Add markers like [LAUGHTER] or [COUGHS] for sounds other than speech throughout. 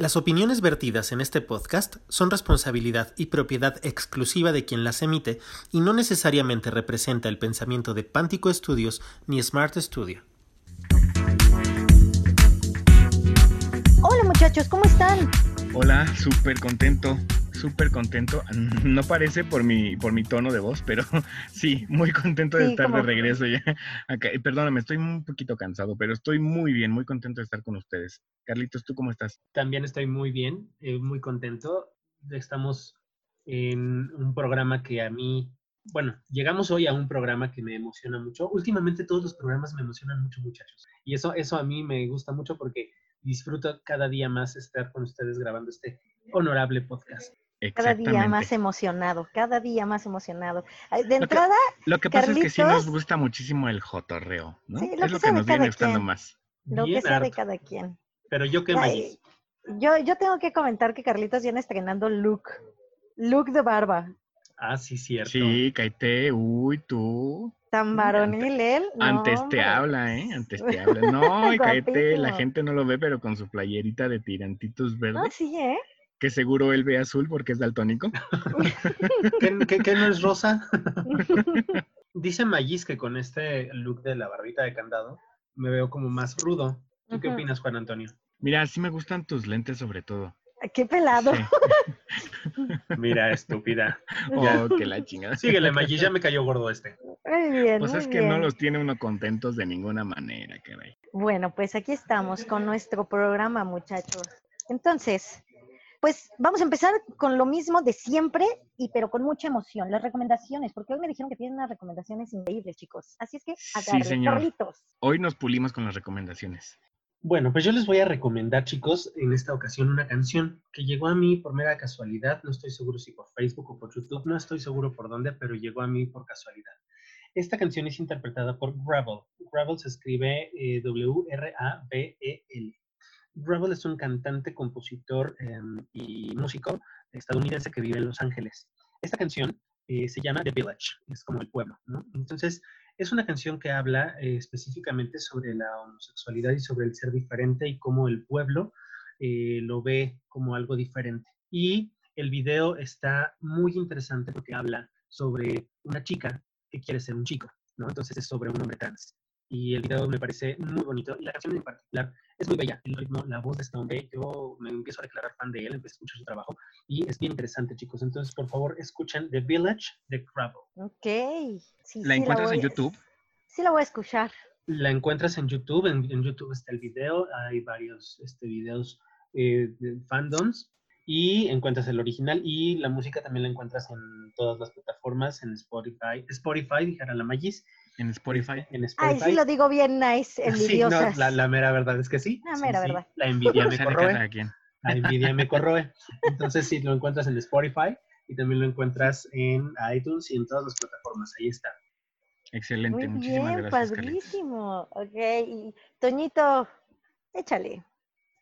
Las opiniones vertidas en este podcast son responsabilidad y propiedad exclusiva de quien las emite y no necesariamente representa el pensamiento de Pántico Studios ni Smart Studio. Hola muchachos, ¿cómo están? Hola, súper contento, súper contento. [LAUGHS] No parece por mi, por mi tono de voz, pero [LAUGHS] sí, muy contento de Sí, estar de regreso ya. [LAUGHS] Acá. Y Perdóname, estoy un poquito cansado, pero estoy muy bien, muy contento de estar con ustedes. Carlitos, ¿tú cómo estás? También estoy muy bien, eh, muy contento. Estamos en un programa que a mí, bueno, llegamos hoy a un programa que me emociona mucho. Últimamente todos los programas me emocionan mucho, muchachos. Y eso, eso a mí me gusta mucho porque disfruto cada día más estar con ustedes grabando este honorable podcast. Cada día más emocionado, cada día más emocionado. De Lo que- entrada, Lo que pasa es que sí nos gusta muchísimo el jotorreo, ¿no? Sí, lo es que lo sea que de nos viene cada gustando quien. más. lo que Bien de harto. cada quien. Pero yo qué Magis. Yo, yo tengo que comentar que Carlitos viene estrenando look, look de barba. Ah, sí, cierto. Sí, Caite, uy, tú. Tan Mm, varonil él. no, Antes te hombre. habla, ¿eh? Antes te [LAUGHS] habla. No, y Caete, la gente no lo ve, pero con su playerita de tirantitos verdes, Ah, sí, ¿eh? Que seguro él ve azul porque es daltónico. [LAUGHS] ¿Qué, qué- qué no es rosa? [LAUGHS] Dice Magis que con este look de la barbita de candado me veo como más rudo. ¿Tú qué opinas, Juan Antonio? Mira, sí me gustan tus lentes sobre todo. Qué pelado. Sí. [LAUGHS] Mira, estúpida. Oh, que la chingada. Síguele, Magis, ya me cayó gordo este. Muy bien. Pues muy es que no los tiene uno contentos de ninguna manera, caray. Bueno, pues aquí estamos con nuestro programa, muchachos. Entonces, pues vamos a empezar con lo mismo de siempre, y pero con mucha emoción, las recomendaciones, porque hoy me dijeron que tienen unas recomendaciones increíbles, chicos. Así es que, agarren, señor. Carlitos. Hoy nos pulimos con las recomendaciones. Bueno, pues yo les voy a recomendar, chicos, en esta ocasión una canción que llegó a mí por mera casualidad. No estoy seguro si por Facebook o por YouTube, no estoy seguro por dónde, pero llegó a mí por casualidad. Esta canción es interpretada por Gravel. Gravel se escribe eh, W-R-A-V-E-L. Gravel es un cantante, compositor em, y músico estadounidense que vive en Los Ángeles. Esta canción eh, se llama The Village, es como el pueblo. Entonces, es una canción que habla eh, específicamente sobre la homosexualidad y sobre el ser diferente y cómo el pueblo eh, lo ve como algo diferente. Y el video está muy interesante porque habla sobre una chica que quiere ser un chico, ¿no? Entonces es sobre un hombre trans. Y el video me parece muy bonito y la canción en particular es muy bella. El ritmo, la voz de este hombre, yo me empiezo a declarar fan de él, empiezo a escuchar su trabajo y es bien interesante, chicos. Entonces, por favor, escuchen The Village de Gravel. Ok. Sí, ¿La sí, encuentras en voy a- YouTube? Sí, la voy a escuchar. La encuentras en YouTube, en, en YouTube está el video, hay varios este, videos eh, de fandoms y encuentras el original y la música también la encuentras en todas las plataformas, en Spotify, Spotify, dijera la Magis, En Spotify. en Ay, Spotify. sí lo digo bien nice, Sí, no, envidiosas. la, la mera verdad es que sí. La mera sí, verdad. La envidia me [LAUGHS] de corroe. La envidia me corroe. Entonces sí, lo encuentras en Spotify y también lo encuentras en iTunes y en todas las plataformas. Ahí está. Excelente, Muy muchísimas bien, gracias, Carlitos. padrísimo. Ok, y Toñito, échale.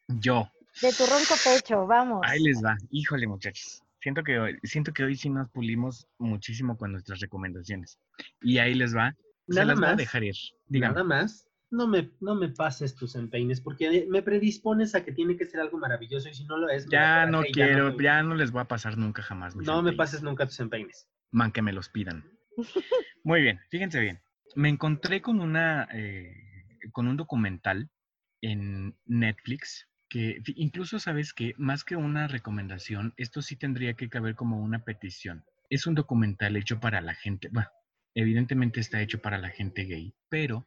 Yo. De tu ronco pecho, vamos. Ahí les va. Híjole, muchachos. Siento que hoy, siento que hoy sí nos pulimos muchísimo con nuestras recomendaciones. Y ahí les va. Se Nada a más. dejar ir. Dígame. Nada más. No me, no me pases tus empeines porque me predispones a que tiene que ser algo maravilloso y si no lo es, Ya no quiero, me- ya no les voy a pasar nunca jamás. mis no me pases nunca tus empeines. Man, que me los pidan. [LAUGHS] Muy bien, fíjense bien. Me encontré con una, eh, con un documental en Netflix que incluso sabes que más que una recomendación, esto sí tendría que caber como una petición. Es un documental hecho para la gente, bueno, evidentemente está hecho para la gente gay, pero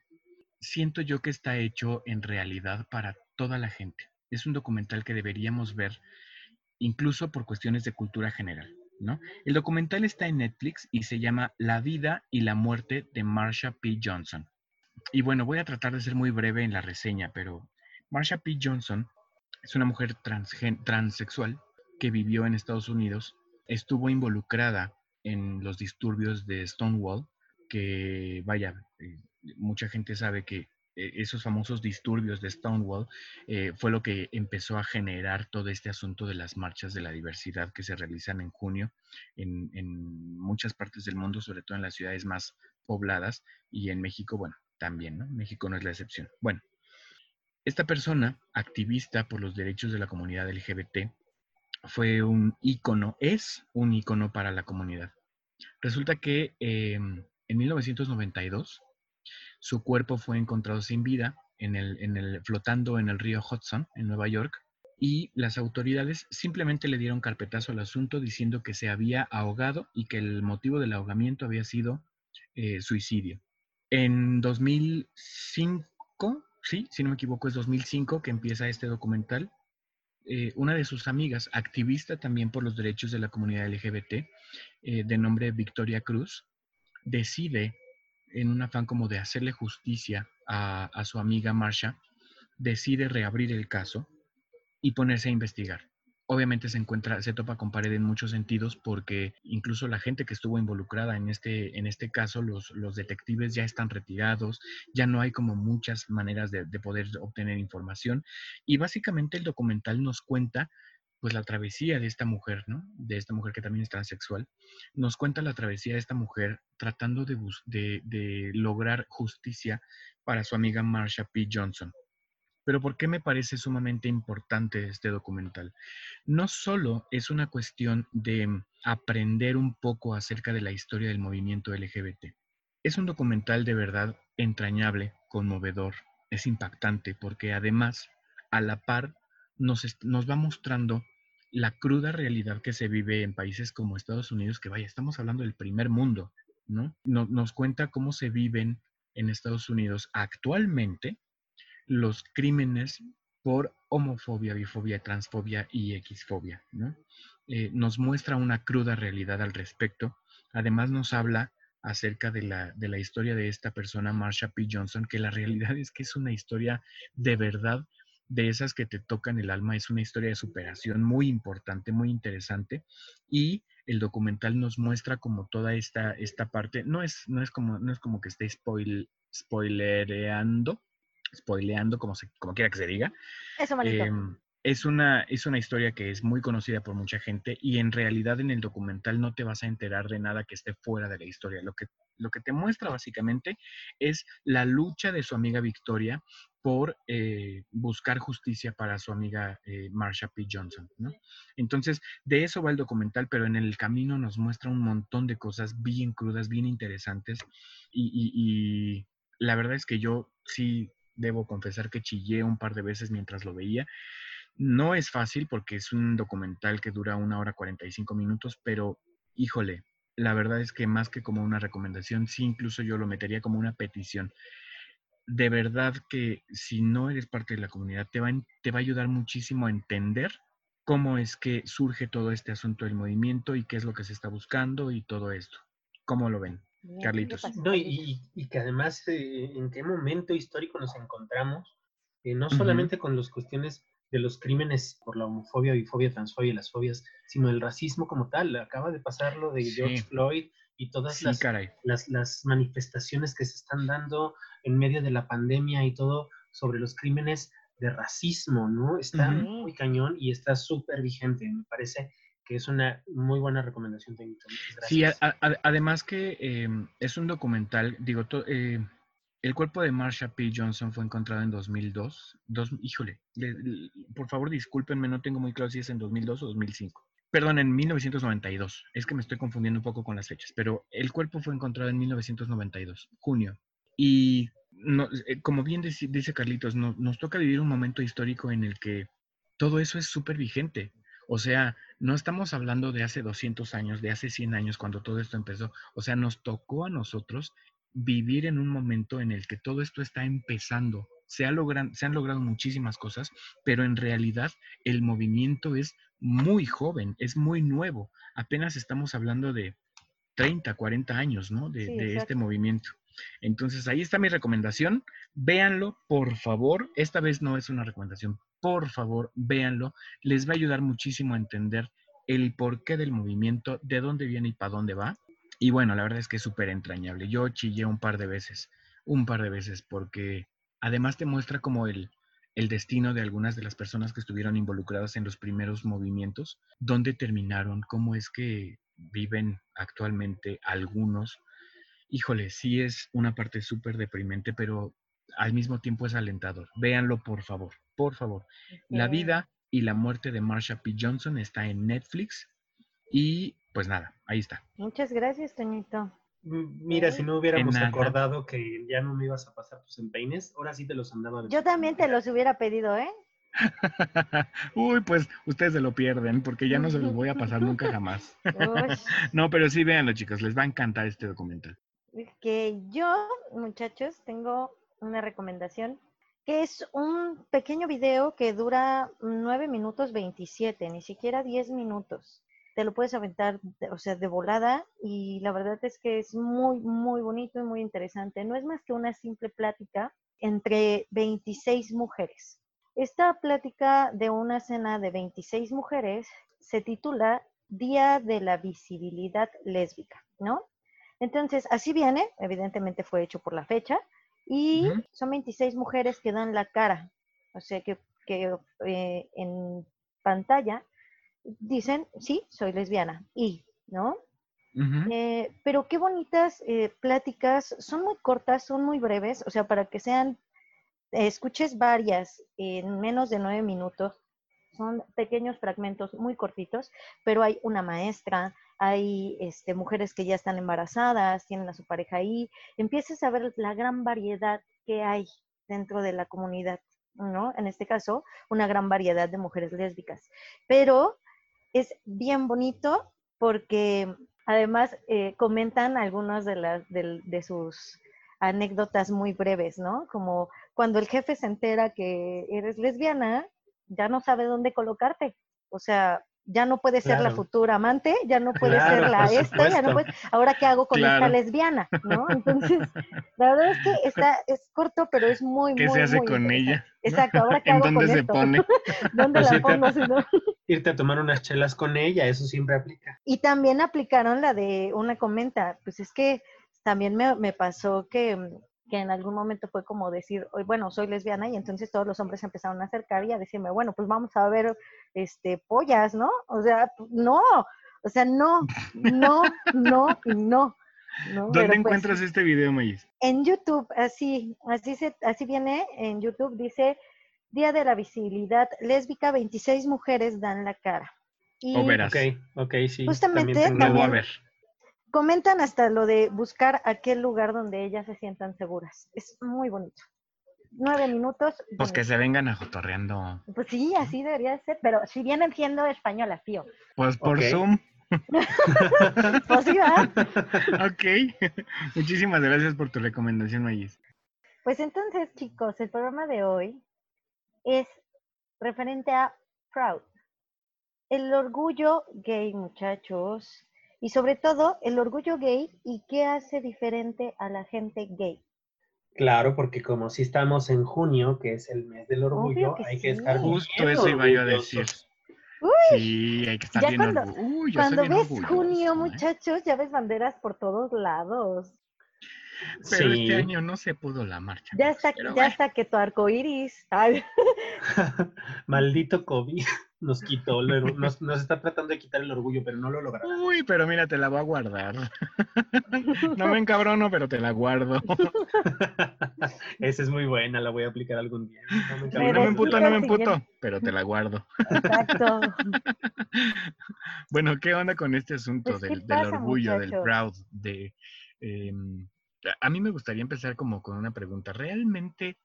siento yo que está hecho en realidad para toda la gente. Es un documental que deberíamos ver incluso por cuestiones de cultura general, ¿no? El documental está en Netflix y se llama La vida y la muerte de Marsha P. Johnson. Y bueno, voy a tratar de ser muy breve en la reseña, pero Marsha P. Johnson es una mujer transexual que vivió en Estados Unidos, estuvo involucrada en los disturbios de Stonewall, que vaya, eh, mucha gente sabe que eh, esos famosos disturbios de Stonewall eh, fue lo que empezó a generar todo este asunto de las marchas de la diversidad que se realizan en junio en, muchas partes del mundo, sobre todo en las ciudades más pobladas y en México, bueno, también, ¿no? México no es la excepción. Bueno, Esta persona, activista por los derechos de la comunidad LGBT, fue un ícono, es un ícono para la comunidad. Resulta que em, en 1992 su cuerpo fue encontrado sin vida en el, flotando en el río Hudson, en Nueva York, y las autoridades simplemente le dieron carpetazo al asunto diciendo que se había ahogado y que el motivo del ahogamiento había sido eh, suicidio. En 2005, sí, si no me equivoco, es 2005 que empieza este documental. Eh, una de sus amigas, activista también por los derechos de la comunidad LGBT, eh, de nombre Victoria Cruz, decide en un afán como de hacerle justicia a, su amiga Marsha, decide reabrir el caso y ponerse a investigar. Obviamente se encuentra, se topa con pared en muchos sentidos porque incluso la gente que estuvo involucrada en este, en este caso, los, los detectives ya están retirados, ya no hay como muchas maneras de, de poder obtener información. Y básicamente el documental nos cuenta pues la travesía de esta mujer, ¿no? De esta mujer que también es transexual, nos cuenta la travesía de esta mujer tratando de, de, lograr justicia para su amiga Marsha P. Johnson. Pero ¿por qué me parece sumamente importante este documental? No solo es una cuestión de aprender un poco acerca de la historia del movimiento LGBT. Es un documental de verdad entrañable, conmovedor, es impactante porque además, a la par, nos, nos va mostrando la cruda realidad que se vive en países como Estados Unidos, que vaya, estamos hablando del primer mundo, ¿no? Nos, cuenta cómo se viven en Estados Unidos actualmente los crímenes por homofobia, bifobia, transfobia y xfobia, ¿no? Eh, nos muestra una cruda realidad al respecto. Además nos habla acerca de la, de la historia de esta persona, Marsha P. Johnson, que la realidad es que es una historia de verdad de esas que te tocan el alma. Es una historia de superación muy importante, muy interesante. Y el documental nos muestra como toda esta, esta parte, no es, no es, como, no es como que esté spoil, spoilereando, spoileando, como, se, como quiera que se diga. Eso, em, es una, es una historia que es muy conocida por mucha gente y en realidad en el documental no te vas a enterar de nada que esté fuera de la historia. Lo que, lo que te muestra básicamente es la lucha de su amiga Victoria por eh, buscar justicia para su amiga eh, Marsha P. Johnson. ¿no? Entonces, de eso va el documental, pero en el camino nos muestra un montón de cosas bien crudas, bien interesantes. Y, y la verdad es que yo sí debo confesar que chillé un par de veces mientras lo veía. No es fácil porque es un documental que dura una hora 45 minutos, pero híjole, la verdad es que más que como una recomendación, sí incluso yo lo metería como una petición de verdad que si no eres parte de la comunidad, te va, te va a ayudar muchísimo a entender cómo es que surge todo este asunto del movimiento y qué es lo que se está buscando y todo esto. ¿Cómo lo ven, Carlitos? No, y, que además, eh, ¿en qué momento histórico nos encontramos? Eh, no solamente con las cuestiones de los crímenes por la homofobia, bifobia, transfobia y las fobias, sino el racismo como tal. Acaba de pasar lo de George Floyd y todas las, las, las, manifestaciones que se están dando en medio de la pandemia y todo sobre los crímenes de racismo, ¿no? Está muy cañón y está súper vigente. Me parece que es una muy buena recomendación técnica. Sí, además que em, es un documental, digo, eh, el cuerpo de Marsha P. Johnson fue encontrado en 2002. Dos, híjole, por favor discúlpenme, no tengo muy claro si es en 2002 o 2005. Perdón, en 1992. Es que me estoy confundiendo un poco con las fechas, pero el cuerpo fue encontrado en 1992, junio. Y eh, como bien dice, Carlitos, nos toca vivir un momento histórico en el que todo eso es súper vigente. O sea, no estamos hablando de hace 200 años, de hace 100 años, cuando todo esto empezó. O sea, nos tocó a nosotros vivir en un momento en el que todo esto está empezando. Se, se han logrado muchísimas cosas, pero en realidad el movimiento es muy joven, es muy nuevo. Apenas estamos hablando de 30, 40 años, ¿no? De, este movimiento. Entonces, ahí está mi recomendación. Véanlo, por favor. Esta vez no es una recomendación. Por favor, véanlo. Les va a ayudar muchísimo a entender el porqué del movimiento, de dónde viene y para dónde va. Y bueno, la verdad es que es súper entrañable. Yo chillé un par de veces, un par de veces, porque además te muestra como el, el destino de algunas de las personas que estuvieron involucradas en los primeros movimientos, dónde terminaron, cómo es que viven actualmente algunos. Híjole, sí es una parte súper deprimente, pero al mismo tiempo es alentador. Véanlo, por favor, por favor. La vida y la muerte de Marsha P. Johnson está en Netflix. Y pues nada, ahí está. Muchas gracias, Toñito. Mira, si no hubiéramos acordado que ya no me ibas a pasar tus empeines, ahora sí te los andaba. Yo también te los hubiera pedido, ¿eh? [LAUGHS] Uy, pues ustedes se lo pierden porque ya no se los voy a pasar nunca jamás. [LAUGHS] no, pero sí véanlo, chicos, les va a encantar este documental. Que yo, muchachos, tengo una recomendación que es un pequeño video que dura 9 minutos 27, ni siquiera 10 minutos. Te lo puedes aventar, o sea, de volada y la verdad es que es muy, muy bonito y muy interesante. No es más que una simple plática entre 26 mujeres. Esta plática de una cena de 26 mujeres se titula Día de la Visibilidad Lésbica, ¿no? Entonces, así viene, evidentemente fue hecho por la fecha, y son 26 mujeres que dan la cara, o sea que, eh, en pantalla dicen, sí, soy lesbiana, y, ¿no? Eh, pero qué bonitas eh, pláticas, son muy cortas, son muy breves, o sea, para que sean escuches varias en menos de nueve minutos. Son pequeños fragmentos muy cortitos, pero hay una maestra, hay este, mujeres que ya están embarazadas, tienen a su pareja ahí. Empiezas a ver la gran variedad que hay dentro de la comunidad, ¿no? En este caso, una gran variedad de mujeres lésbicas. Pero es bien bonito porque además eh, comentan algunas de, las, de sus anécdotas muy breves, ¿no? Como cuando el jefe se entera que eres lesbiana, ya no sabe dónde colocarte. O sea, ya no puede ser la futura amante, ya no puede ser la esta, ya no puede, ahora qué hago con esta lesbiana, ¿no? Entonces, la verdad es que está, es corto, pero es muy, ¿Qué muy, se hace con ella? Exacto, ahora [LAUGHS] qué ¿En hago dónde con se esto? pone? [LAUGHS] ¿Dónde Pues la pongo? si no? Irte a tomar unas chelas con ella, eso siempre aplica. Y también aplicaron la de una comenta, pues es que también me, me pasó que, que en algún momento fue como decir, "Oye, bueno, soy lesbiana y entonces todos los hombres empezaron a acercar y a decirme, bueno, pues vamos a ver este pollas, ¿no? O sea, p- no, o sea, no, no, no no. ¿no? ¿Dónde pues, encuentras este video, Mayis? en YouTube, así, así se, así viene en YouTube, dice Día de la Visibilidad Lésbica, 26 mujeres dan la cara. Y O verás. Ok, ok, sí. Justamente, también voy a también- ver. comentan hasta lo de buscar aquel lugar donde ellas se sientan seguras. Es muy bonito. Nueve minutos. Pues que se vengan a jotorreando. Pues sí, así debería ser, pero si vienen siendo españolas, tío. Pues por. Zoom. [LAUGHS] Pues sí, ¿verdad? [LAUGHS] Ok. Muchísimas gracias por tu recomendación, Mayis. Pues entonces, chicos, el programa de hoy es referente a Proud. El orgullo gay, muchachos. Y sobre todo, el orgullo gay y qué hace diferente a la gente gay. Claro, porque como si estamos en junio, que es el mes del orgullo, que hay que estar. Justo eso iba yo a decir. Sí, hay que estar Ya bien cuando-. Uy, Cuando ves junio, ¿eh? muchachos, ya ves banderas por todos lados. Pero Sí. este año no se pudo la marcha. Ya está, ya bueno. está que tu arco iris. Ay, [LAUGHS] Maldito COVID nos quitó, nos, nos está tratando de quitar el orgullo, pero no lo logrará. Uy, pero mira, te la voy a guardar. [LAUGHS] No me encabrono, pero te la guardo. [LAUGHS] Esa es muy buena, la voy a aplicar algún día. No me Sí, no me emputo, no me emputo, pero te la guardo. exacto. Bueno, ¿qué onda con este asunto Pues, ¿qué del, del pasa, orgullo, del proud? De, em, a- mí me gustaría empezar como con una pregunta. ¿Realmente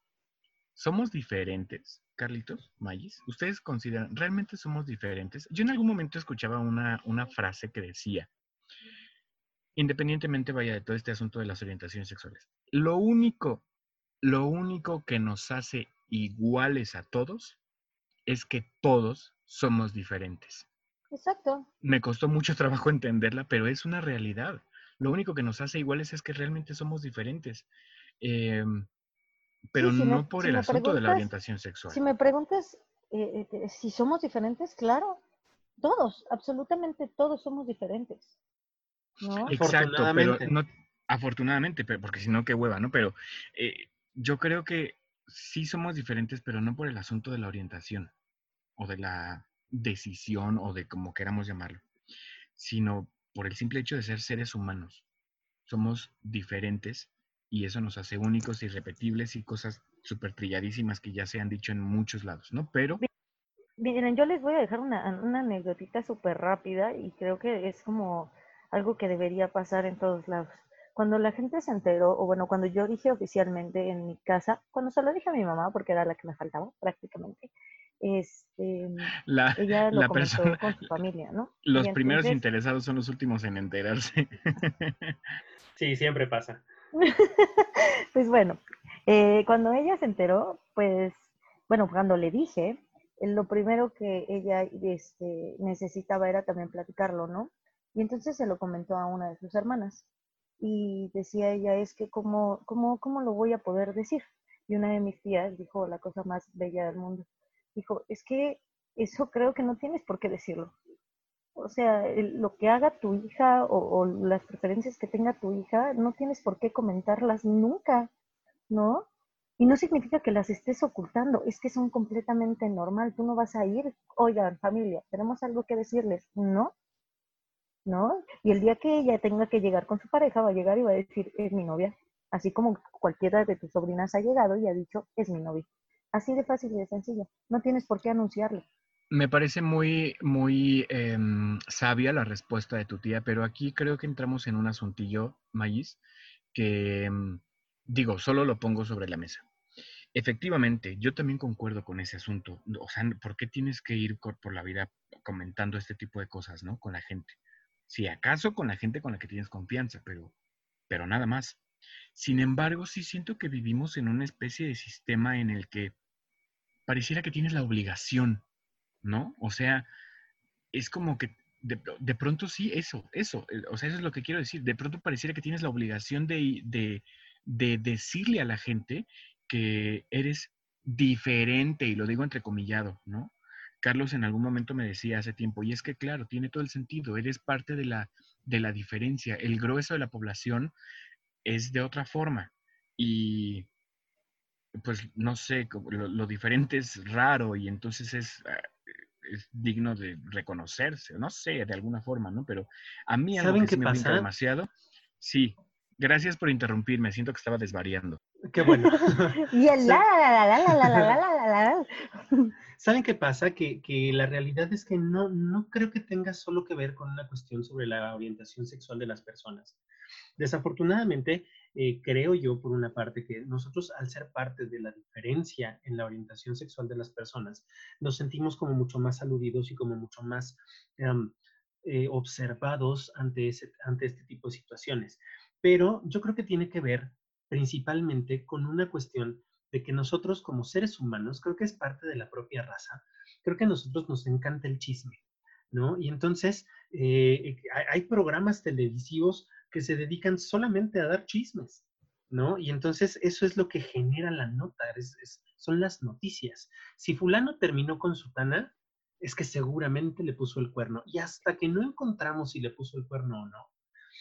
somos diferentes, Carlitos, Mayis? ¿Ustedes consideran, realmente somos diferentes? Yo en algún momento escuchaba una, una frase que decía, independientemente vaya de todo este asunto de las orientaciones sexuales, lo único, lo único que nos hace iguales a todos es que todos somos diferentes Exacto. me costó mucho trabajo [LAUGHS] entenderla, pero es una realidad. Lo único que nos hace iguales es que realmente somos diferentes. Em, pero si me- no por si el asunto de la orientación sexual. Si me preguntas eh, eh, si somos diferentes, claro. Todos, absolutamente todos somos diferentes. ¿No? Exacto, pero Afortunadamente. no, afortunadamente, pero, porque si no, qué hueva, ¿no? Pero eh, yo creo que sí somos diferentes, pero no por el asunto de la orientación o de la decisión o de como queramos llamarlo, sino por el simple hecho de ser seres humanos. Somos diferentes y eso nos hace únicos, irrepetibles y cosas súper trilladísimas que ya se han dicho en muchos lados, ¿no? Pero... Miren, yo les voy a dejar una, una anécdotita súper rápida y creo que es como algo que debería pasar en todos lados. Cuando la gente se enteró, o bueno, cuando yo dije oficialmente en mi casa, cuando se lo dije a mi mamá, porque era la que me faltaba prácticamente, este, La, ella lo la persona, con su familia, ¿no? [LAUGHS] los primeros interesados son los últimos en enterarse. [LAUGHS] Sí, siempre pasa. [LAUGHS] pues bueno, eh, cuando ella se enteró, pues, bueno, cuando le dije, eh, lo primero que ella este, necesitaba era también platicarlo, ¿no? Y entonces se lo comentó a una de sus hermanas. Y decía ella, es que cómo, cómo, cómo lo voy a poder decir. Y una de mis tías dijo la cosa más bella del mundo. Dijo, es que eso creo que no tienes por qué decirlo. O sea, lo que haga tu hija o, o las preferencias que tenga tu hija, no tienes por qué comentarlas nunca, ¿no? Y no significa que las estés ocultando, es que son completamente normal. Tú no vas a ir, oigan, familia, tenemos algo que decirles, ¿no? ¿No? Y el día que ella tenga que llegar con su pareja, va a llegar y va a decir, es mi novia. Así como cualquiera de tus sobrinas ha llegado y ha dicho, es mi novia. Así de fácil y de sencillo. No tienes por qué anunciarlo. Me parece muy, muy em, sabia la respuesta de tu tía, pero aquí creo que entramos en un asuntillo, Maíz, que em, digo, solo lo pongo sobre la mesa. Efectivamente, yo también concuerdo con ese asunto. O sea, ¿por qué tienes que ir por la vida comentando este tipo de cosas, ¿no? Con la gente. Si acaso con la gente con la que tienes confianza, pero, pero nada más. Sin embargo, sí siento que vivimos en una especie de sistema en el que pareciera que tienes la obligación, ¿no? O sea, es como que de, de pronto sí, eso, eso, o sea, eso es lo que quiero decir. De pronto pareciera que tienes la obligación de, de, de decirle a la gente que eres diferente, y lo digo entrecomillado, ¿no? Carlos en algún momento me decía hace tiempo, y es que claro, tiene todo el sentido, eres parte de la, de la diferencia. El grueso de la población es de otra forma. Y pues no sé, lo, lo, diferente es raro y entonces es, ah, es, digno de reconocerse, no sé, de alguna forma, ¿no? Pero a mí algo ¿Saben que qué me pasa? demasiado, sí. Gracias por interrumpirme, siento que estaba desvariando. Qué bueno. [LAUGHS] y el la, la, la, la, ¿Saben qué pasa? Que, que, la realidad es que no, no creo que tenga solo que ver con una cuestión sobre la orientación sexual de las personas. Desafortunadamente, eh, creo yo, por una parte, que nosotros al ser parte de la diferencia en la orientación sexual de las personas, nos sentimos como mucho más aludidos y como mucho más em, eh, observados ante, ese, ante este tipo de situaciones. Pero yo creo que tiene que ver principalmente con una cuestión de que nosotros como seres humanos, creo que es parte de la propia raza, creo que a nosotros nos encanta el chisme, ¿no? Y entonces eh, hay programas televisivos que se dedican solamente a dar chismes, ¿no? Y entonces eso es lo que genera la nota, es- es- son las noticias. Si fulano terminó con sutana, es que seguramente le puso el cuerno. Y hasta que no encontramos si le puso el cuerno o no,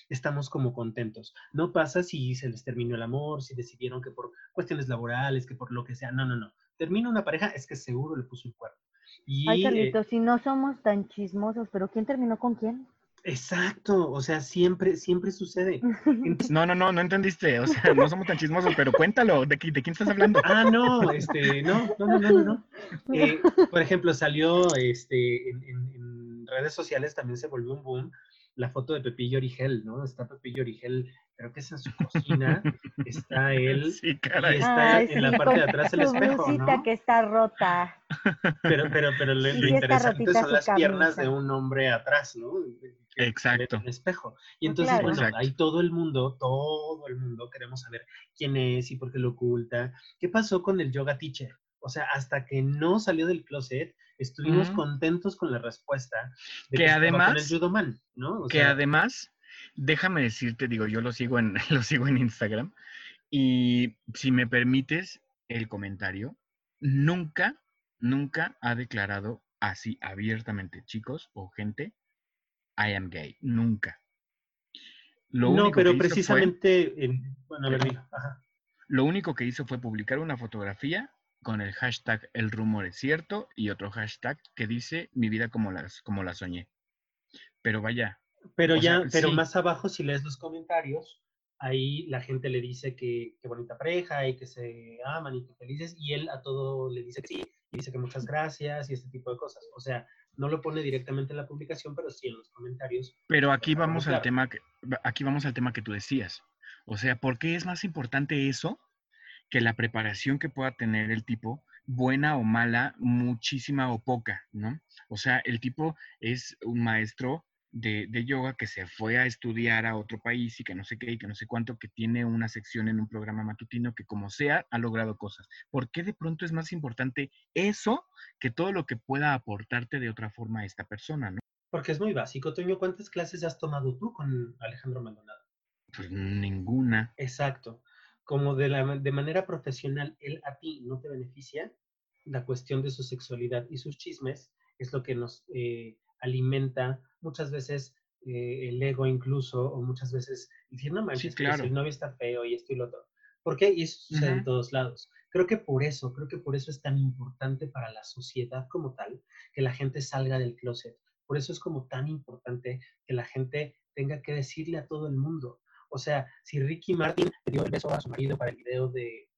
estamos como contentos. No pasa si se les terminó el amor, si decidieron que por cuestiones laborales, que por lo que sea. No, no, no. Termina una pareja, es que seguro le puso el cuerno. Y, Ay, eh, Carlitos, si no somos tan chismosos, pero ¿quién terminó con quién? Exacto, o sea, siempre, siempre sucede. [LAUGHS] No, no, no, no entendiste. O sea, no somos tan chismosos, pero cuéntalo, ¿de, de quién estás hablando? Ah, no, este, no, no, no, no, no, no. Eh, por ejemplo, salió este, en, en- en redes sociales también se volvió un boom la foto de Pepillo Origel, ¿no? Está Pepillo Origel, creo que es en su cocina, está él, Sí, y caray. está Ay, en la parte de atrás el espejo, ¿no? que está rota. Pero, pero, pero lo, Sí, lo sí está interesante son las piernas de un hombre atrás, ¿no? Exacto. ve en el espejo. Y entonces, Claro. bueno, Exacto. ahí todo el mundo, todo el mundo queremos saber quién es y por qué lo oculta. ¿Qué pasó con el yoga teacher? O sea, hasta que no salió del closet, estuvimos contentos con la respuesta de Que estaba con el además- judoman, ¿no? O que sea, además, déjame decirte, digo, yo lo sigo en, [LAUGHS] lo sigo en Instagram y si me permites el comentario, nunca, nunca ha declarado así abiertamente, chicos o gente, I am gay, nunca. Lo no, pero fue- precisamente, en- bueno, ajá. lo único que hizo fue publicar una fotografía con el hashtag el rumor es cierto y otro hashtag que dice mi vida como las como la soñé. Pero vaya, Pero ya, sea, pero sí. más abajo, si lees los comentarios, ahí la gente le dice que qué bonita pareja y que se aman y que felices, y él a todo le dice que sí, y dice que muchas gracias y este tipo de cosas. O sea, no lo pone directamente en la publicación, pero sí en los comentarios. Pero aquí vamos al tema que, aquí vamos al tema que tú decías. O sea, ¿por qué es más importante eso que la preparación que pueda tener el tipo, buena o mala, muchísima o poca, ¿no? O sea, el tipo es un maestro de, de, yoga que se fue a estudiar a otro país y que no sé qué y que no sé cuánto, que tiene una sección en un programa matutino que como sea ha logrado cosas. ¿Por qué de pronto es más importante eso que todo lo que pueda aportarte de otra forma a esta persona, ¿no? Porque es muy básico. Toño, ¿cuántas clases has tomado tú con Alejandro Maldonado? Pues ninguna. Exacto. Como de, la, de manera profesional, él a ti no te beneficia, la cuestión de su sexualidad y sus chismes es lo que nos... Eh, alimenta muchas veces eh, el ego incluso, o muchas veces decir, no manches, sí, claro. el novio está feo y esto y lo otro. ¿Por qué? Y eso sucede uh -huh. en todos lados. Creo que por eso, creo que por eso es tan importante para la sociedad como tal que la gente salga del closet. Por eso es como tan importante que la gente tenga que decirle a todo el mundo. O sea, si Ricky Martin le dio el beso a su marido para el video de,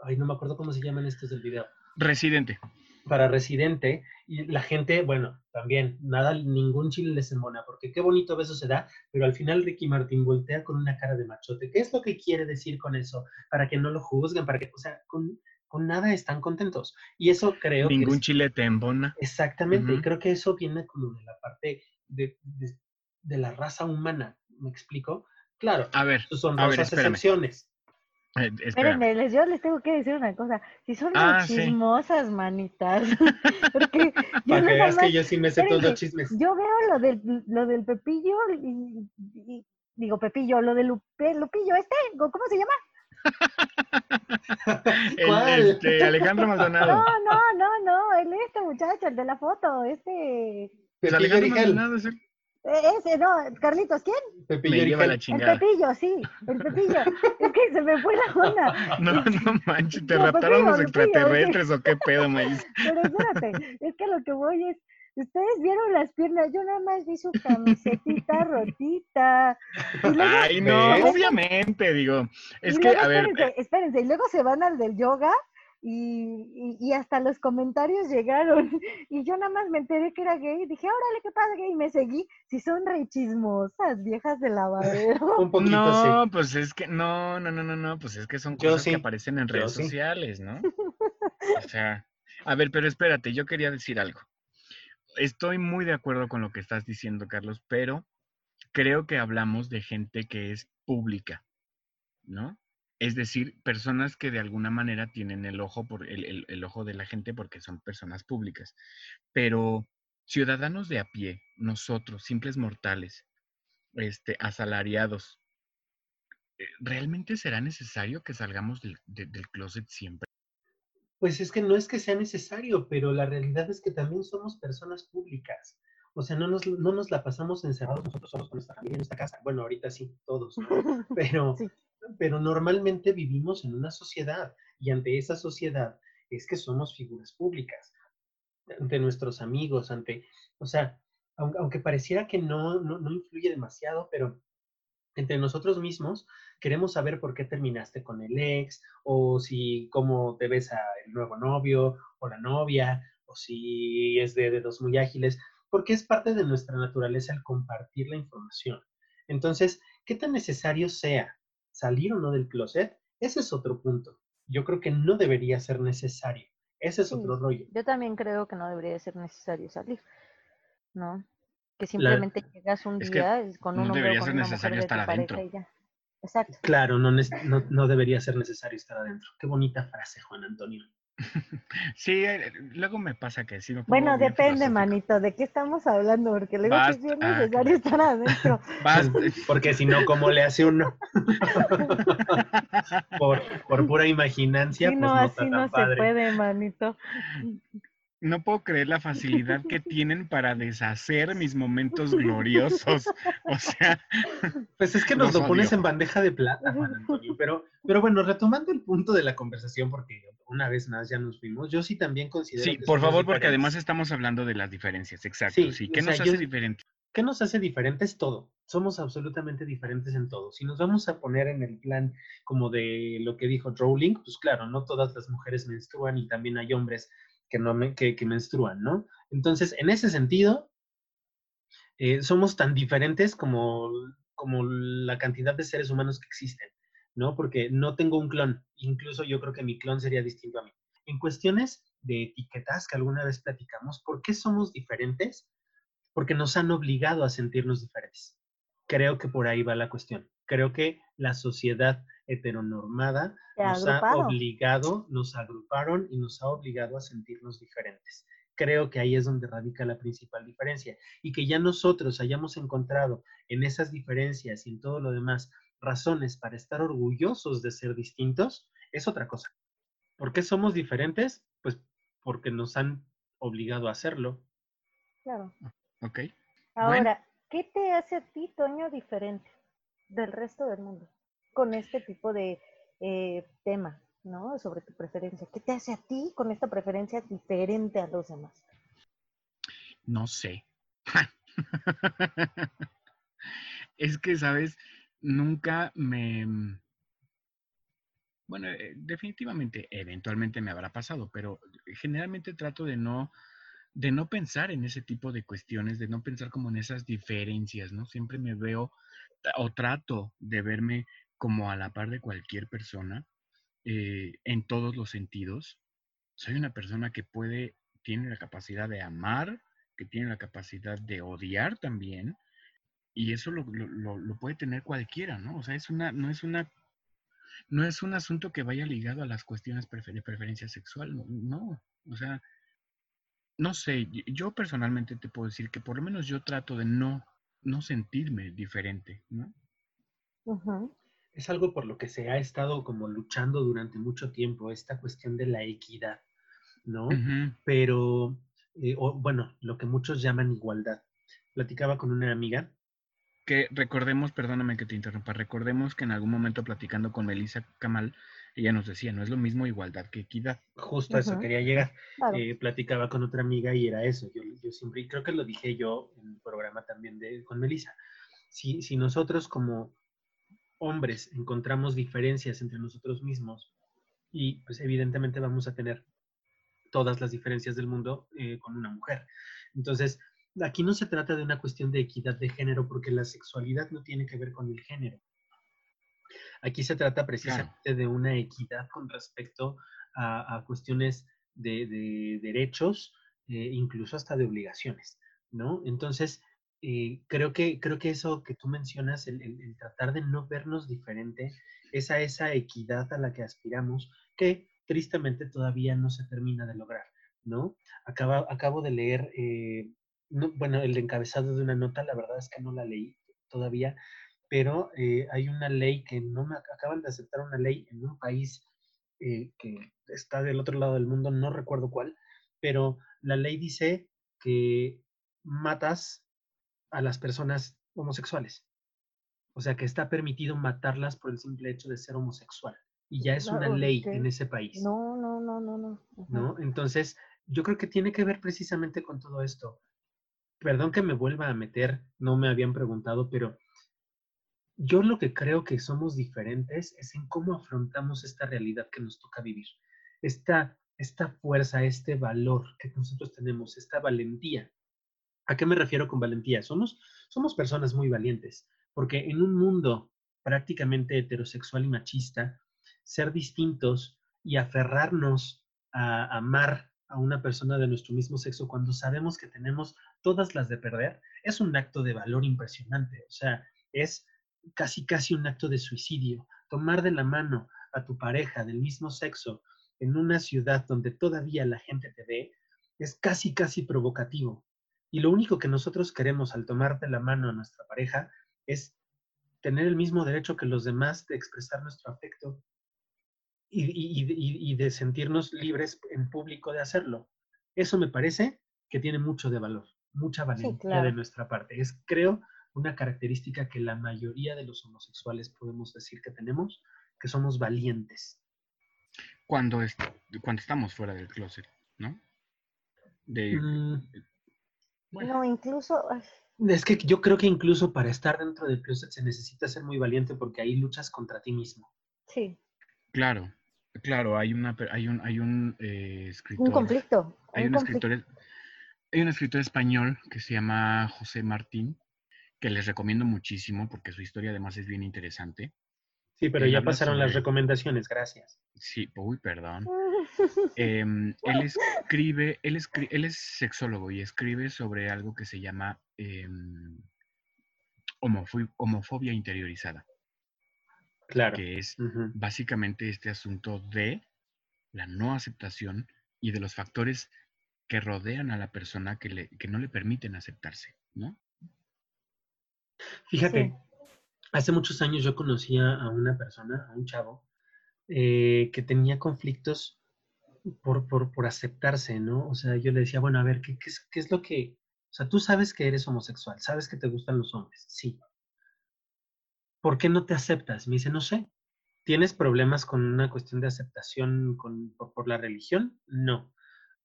ay, no me acuerdo cómo se llaman estos del video. Residente para residente y la gente, bueno, también, nada, ningún chile les embona, porque qué bonito beso se da, pero al final Ricky Martin voltea con una cara de machote. ¿Qué es lo que quiere decir con eso? Para que no lo juzguen, para que, o sea, con, con nada están contentos. Y eso creo Ningún que... es, chile te embona. Exactamente, uh -huh. y creo que eso viene como de la parte de, de, de, la raza humana, ¿me explico? Claro, a ver, son a ver, excepciones. Eh, Espérenme, les, yo les tengo que decir una cosa. Si son ah, muy chismosas, sí. manitas. [LAUGHS] Porque [LAUGHS] yo Para que veas que yo sí me sé todos los chismes. Yo veo lo del, lo del Pepillo y, y, digo Pepillo, lo del Lupe, Lupillo este, ¿cómo se llama? [LAUGHS] el, este, Alejandro Maldonado. No, no, no, no, el este muchacho, el de la foto, este. Pues Alejandro Maldonado es el... Ese, no, Carlitos, ¿quién? Pepillo me lleva la chingada. El Pepillo, sí, el Pepillo. es que se me fue la onda. [LAUGHS] No, [LAUGHS] no manches, ¿te no, raptaron los extraterrestres o qué pedo, maíz? [LAUGHS] Pero espérate, es que lo que voy es, ustedes vieron las piernas, yo nada más vi su camisetita rotita. Ay, no, ¿ves? obviamente, digo. Es que, luego, a ver. Espérense, espérense, y luego se van al del yoga y, y, y, hasta los comentarios llegaron. [LAUGHS] Y yo nada más me enteré que era gay y dije, órale, ¿qué pasa gay? Y me seguí. Si son re chismosas, viejas de lavadero. [LAUGHS] Un poquito, no, sí. pues es que, no, no, no, no, no, pues es que son cosas sí. que aparecen en redes sociales. ¿no? [LAUGHS] O sea, a ver, pero espérate, yo quería decir algo. Estoy muy de acuerdo con lo que estás diciendo, Carlos, pero creo que hablamos de gente que es pública, ¿no? Es decir, personas que de alguna manera tienen el ojo por el, el, el, ojo de la gente porque son personas públicas. Pero ciudadanos de a pie, nosotros, simples mortales, este, asalariados, eh, ¿realmente será necesario que salgamos del, de, del closet siempre? Pues es que no es que sea necesario, pero la realidad es que también somos personas públicas. O sea, no nos, no nos la pasamos encerrados nosotros solos con nuestra familia en esta casa. Bueno, ahorita sí, todos, ¿no? [LAUGHS] pero, sí pero normalmente vivimos en una sociedad y ante esa sociedad es que somos figuras públicas, ante nuestros amigos, ante, o sea, aunque, pareciera que no, no, no, influye demasiado, pero entre nosotros mismos queremos saber por qué terminaste con el ex, o si cómo te ves al nuevo novio o la novia, o si es de dedos muy ágiles, porque es parte de nuestra naturaleza el compartir la información. Entonces, ¿qué tan necesario sea salir o no del closet, ese es otro punto. Yo creo que no debería ser necesario. Ese es sí, otro rollo. Yo también creo que no debería ser necesario salir, ¿no? Que simplemente La... llegas un es día con un no hombre debería con ser una necesario mujer de estar adentro. pareja y ya. Exacto. Claro, no, no, no debería ser necesario estar adentro. Qué bonita frase, Juan Antonio. [LAUGHS] Sí, eh, luego me pasa que sí me Bueno, depende, manito, ¿de qué estamos hablando? Porque luego Basta. sí es necesario ah, estar adentro. [LAUGHS] Porque si no, ¿cómo le hace uno? [LAUGHS] por, por pura imaginancia, sí, pues no, no así no padre. se puede, manito. No puedo creer la facilidad que tienen para deshacer mis momentos gloriosos. O sea. Pues es que nos los lo pones en bandeja de plata, Juan Antonio. Pero, pero bueno, retomando el punto de la conversación, porque una vez más ya nos fuimos, yo sí también considero. Sí, que por favor, porque además estamos hablando de las diferencias, exacto. Sí, Sí, ¿qué sea, nos yo- hace diferente? ¿Qué nos hace diferentes? Todo. somos absolutamente diferentes en todo. Si nos vamos a poner en el plan como de lo que dijo Rowling, pues claro, no todas las mujeres menstruan y también hay hombres que, no que, menstruan, ¿no? Entonces, en ese sentido, eh, somos tan diferentes como, como la cantidad de seres humanos que existen, ¿no? Porque no tengo un clon, incluso yo creo que mi clon sería distinto a mí. En cuestiones de etiquetas que alguna vez platicamos, ¿por qué somos diferentes? Porque nos han obligado a sentirnos diferentes. Creo que por ahí va la cuestión. Creo que la sociedad heteronormada nos ha obligado, nos agruparon y nos ha obligado a sentirnos diferentes. Creo que ahí es donde radica la principal diferencia y que ya nosotros hayamos encontrado en esas diferencias y en todo lo demás razones para estar orgullosos de ser distintos, es otra cosa. ¿Por qué somos diferentes? Pues porque nos han obligado a hacerlo. Claro. Ok. Ahora, ¿qué te hace a ti, Toño, diferente del resto del mundo con este tipo de eh, tema, ¿no? Sobre tu preferencia. ¿Qué te hace a ti con esta preferencia diferente a los demás? No sé. [LAUGHS] es que, ¿sabes? Nunca me... Bueno, eh, definitivamente, eventualmente me habrá pasado, pero generalmente trato de no de no pensar en ese tipo de cuestiones, de no pensar como en esas diferencias, ¿no? Siempre me veo o trato de verme como a la par de cualquier persona eh, en todos los sentidos. Soy una persona que puede, tiene la capacidad de amar, que tiene la capacidad de odiar también, y eso lo, puede tener cualquiera, ¿no? O sea, es una, no es una no es un asunto que vaya ligado a las cuestiones de preferencia sexual, no, o sea, no sé, yo personalmente te puedo decir que por lo menos yo trato de no, no sentirme diferente, ¿no? Es algo por lo que se ha estado como luchando durante mucho tiempo, esta cuestión de la equidad, ¿no? Pero, eh, bueno, lo que muchos llaman igualdad. Platicaba con una amiga que recordemos, perdóname que te interrumpa, recordemos que en algún momento platicando con Melissa Kamal, ella nos decía, no es lo mismo igualdad que equidad. Justo a eso quería llegar. Eh, platicaba con otra amiga y era eso. Yo, yo siempre, y creo que lo dije yo en el programa también de, con Melissa. Si, si nosotros como hombres encontramos diferencias entre nosotros mismos, y pues evidentemente vamos a tener todas las diferencias del mundo eh, con una mujer. Entonces, aquí no se trata de una cuestión de equidad de género, porque la sexualidad no tiene que ver con el género. Aquí se trata precisamente de una equidad con respecto a, cuestiones de, derechos, eh, incluso hasta de obligaciones, ¿no? Entonces, eh, creo, que, creo que eso que tú mencionas, el, tratar de no vernos diferente, es a esa equidad a la que aspiramos, que tristemente todavía no se termina de lograr, ¿no? acabo de leer eh, bueno, el encabezado de una nota, la verdad es que no la leí todavía, pero eh, hay una ley que no me acaban de aceptar una ley en un país eh, que está del otro lado del mundo, no recuerdo cuál, pero la ley dice que matas a las personas homosexuales. O sea, que está permitido matarlas por el simple hecho de ser homosexual. Y ya es una ley en ese país. No, no, no, no, no. ¿No? Entonces, yo creo que tiene que ver precisamente con todo esto perdón que me vuelva a meter, no me habían preguntado, pero yo lo que creo que somos diferentes es en cómo afrontamos esta realidad que nos toca vivir. Esta, esta fuerza, este valor que nosotros tenemos, esta valentía. ¿A qué me refiero con valentía? Somos, somos personas muy valientes, porque en un mundo prácticamente heterosexual y machista, ser distintos y aferrarnos a amar a una persona de nuestro mismo sexo cuando sabemos que tenemos todas las de perder, es un acto de valor impresionante. O sea, es casi, casi un acto de suicidio. Tomar de la mano a tu pareja del mismo sexo en una ciudad donde todavía la gente te ve, es casi, casi provocativo. Y lo único que nosotros queremos al tomar de la mano a nuestra pareja es tener el mismo derecho que los demás de expresar nuestro afecto y, de sentirnos libres en público de hacerlo. Eso me parece que tiene mucho de valor, mucha valentía de nuestra parte. Es, creo, una característica que la mayoría de los homosexuales podemos decir que tenemos, que somos valientes. Cuando, cuando estamos fuera del closet, ¿no? Mm, No, incluso... Es que yo creo que incluso para estar dentro del closet se necesita ser muy valiente porque ahí luchas contra ti mismo. Sí. Claro, claro, hay una hay un hay un eh, escritor. Un conflicto. Hay un, escritor hay un escritor español que se llama José Martín que les recomiendo muchísimo porque su historia además es bien interesante. Sí, pero ya pasaron las recomendaciones, gracias. Sí, uy, perdón. [LAUGHS] Em, él escribe, él, él es sexólogo y escribe sobre algo que se llama em, homofobia interiorizada. Claro. Que es básicamente este asunto de la no aceptación y de los factores que rodean a la persona que, le, que no le permiten aceptarse, ¿no? Fíjate, hace muchos años yo conocía a una persona, a un chavo, eh, que tenía conflictos por, por, aceptarse, ¿no? O sea, yo le decía, bueno, a ver, ¿qué, ¿qué es lo que... O sea, tú sabes que eres homosexual, sabes que te gustan los hombres, sí. ¿Por qué no te aceptas? Me dice, no sé. ¿Tienes problemas con una cuestión de aceptación con, por, la religión? No.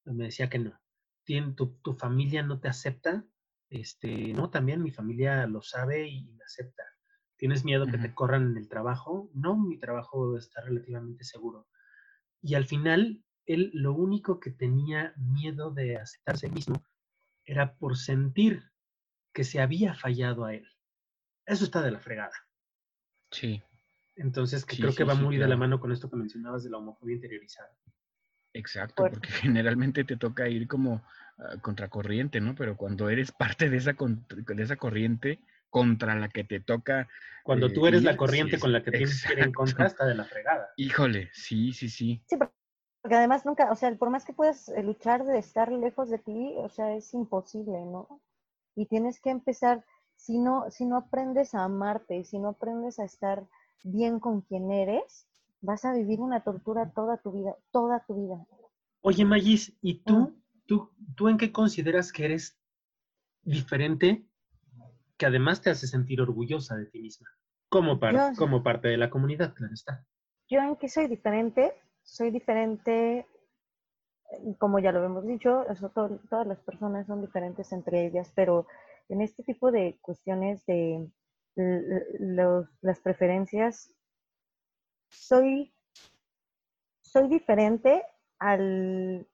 Me decía que no. ¿Tu, ¿Tu familia no te acepta? Este, no, también mi familia lo sabe y me acepta. ¿Tienes miedo que te corran en el trabajo? No, mi trabajo está relativamente seguro. Y al final, él lo único que tenía miedo de aceptarse mismo era por sentir que se había fallado a él. Eso está de la fregada. Sí. Entonces, que creo que va muy de la mano con esto que mencionabas de la homofobia interiorizada. Exacto, porque [LAUGHS] generalmente te toca ir como ah, contracorriente, ¿no? Pero cuando eres parte de esa, de esa corriente contra la que te toca. Cuando eh, tú eres la corriente con la que tienes que ir en contra, está de la fregada. Híjole, sí, sí, sí. Sí, porque además nunca, o sea, por más que puedas eh, luchar de estar lejos de ti, o sea, es imposible, ¿no? Y tienes que empezar, si no, si no aprendes a amarte, si no aprendes a estar bien con quien eres, vas a vivir una tortura toda tu vida, toda tu vida. Oye, Magis, ¿y tú, tú, tú en qué consideras que eres diferente, que además te hace sentir orgullosa de ti misma? Como, como parte de la comunidad, claro está. Yo en qué soy diferente, soy diferente, como ya lo hemos dicho, todas las personas son diferentes entre ellas, pero en este tipo de cuestiones de las preferencias, soy, soy diferente al,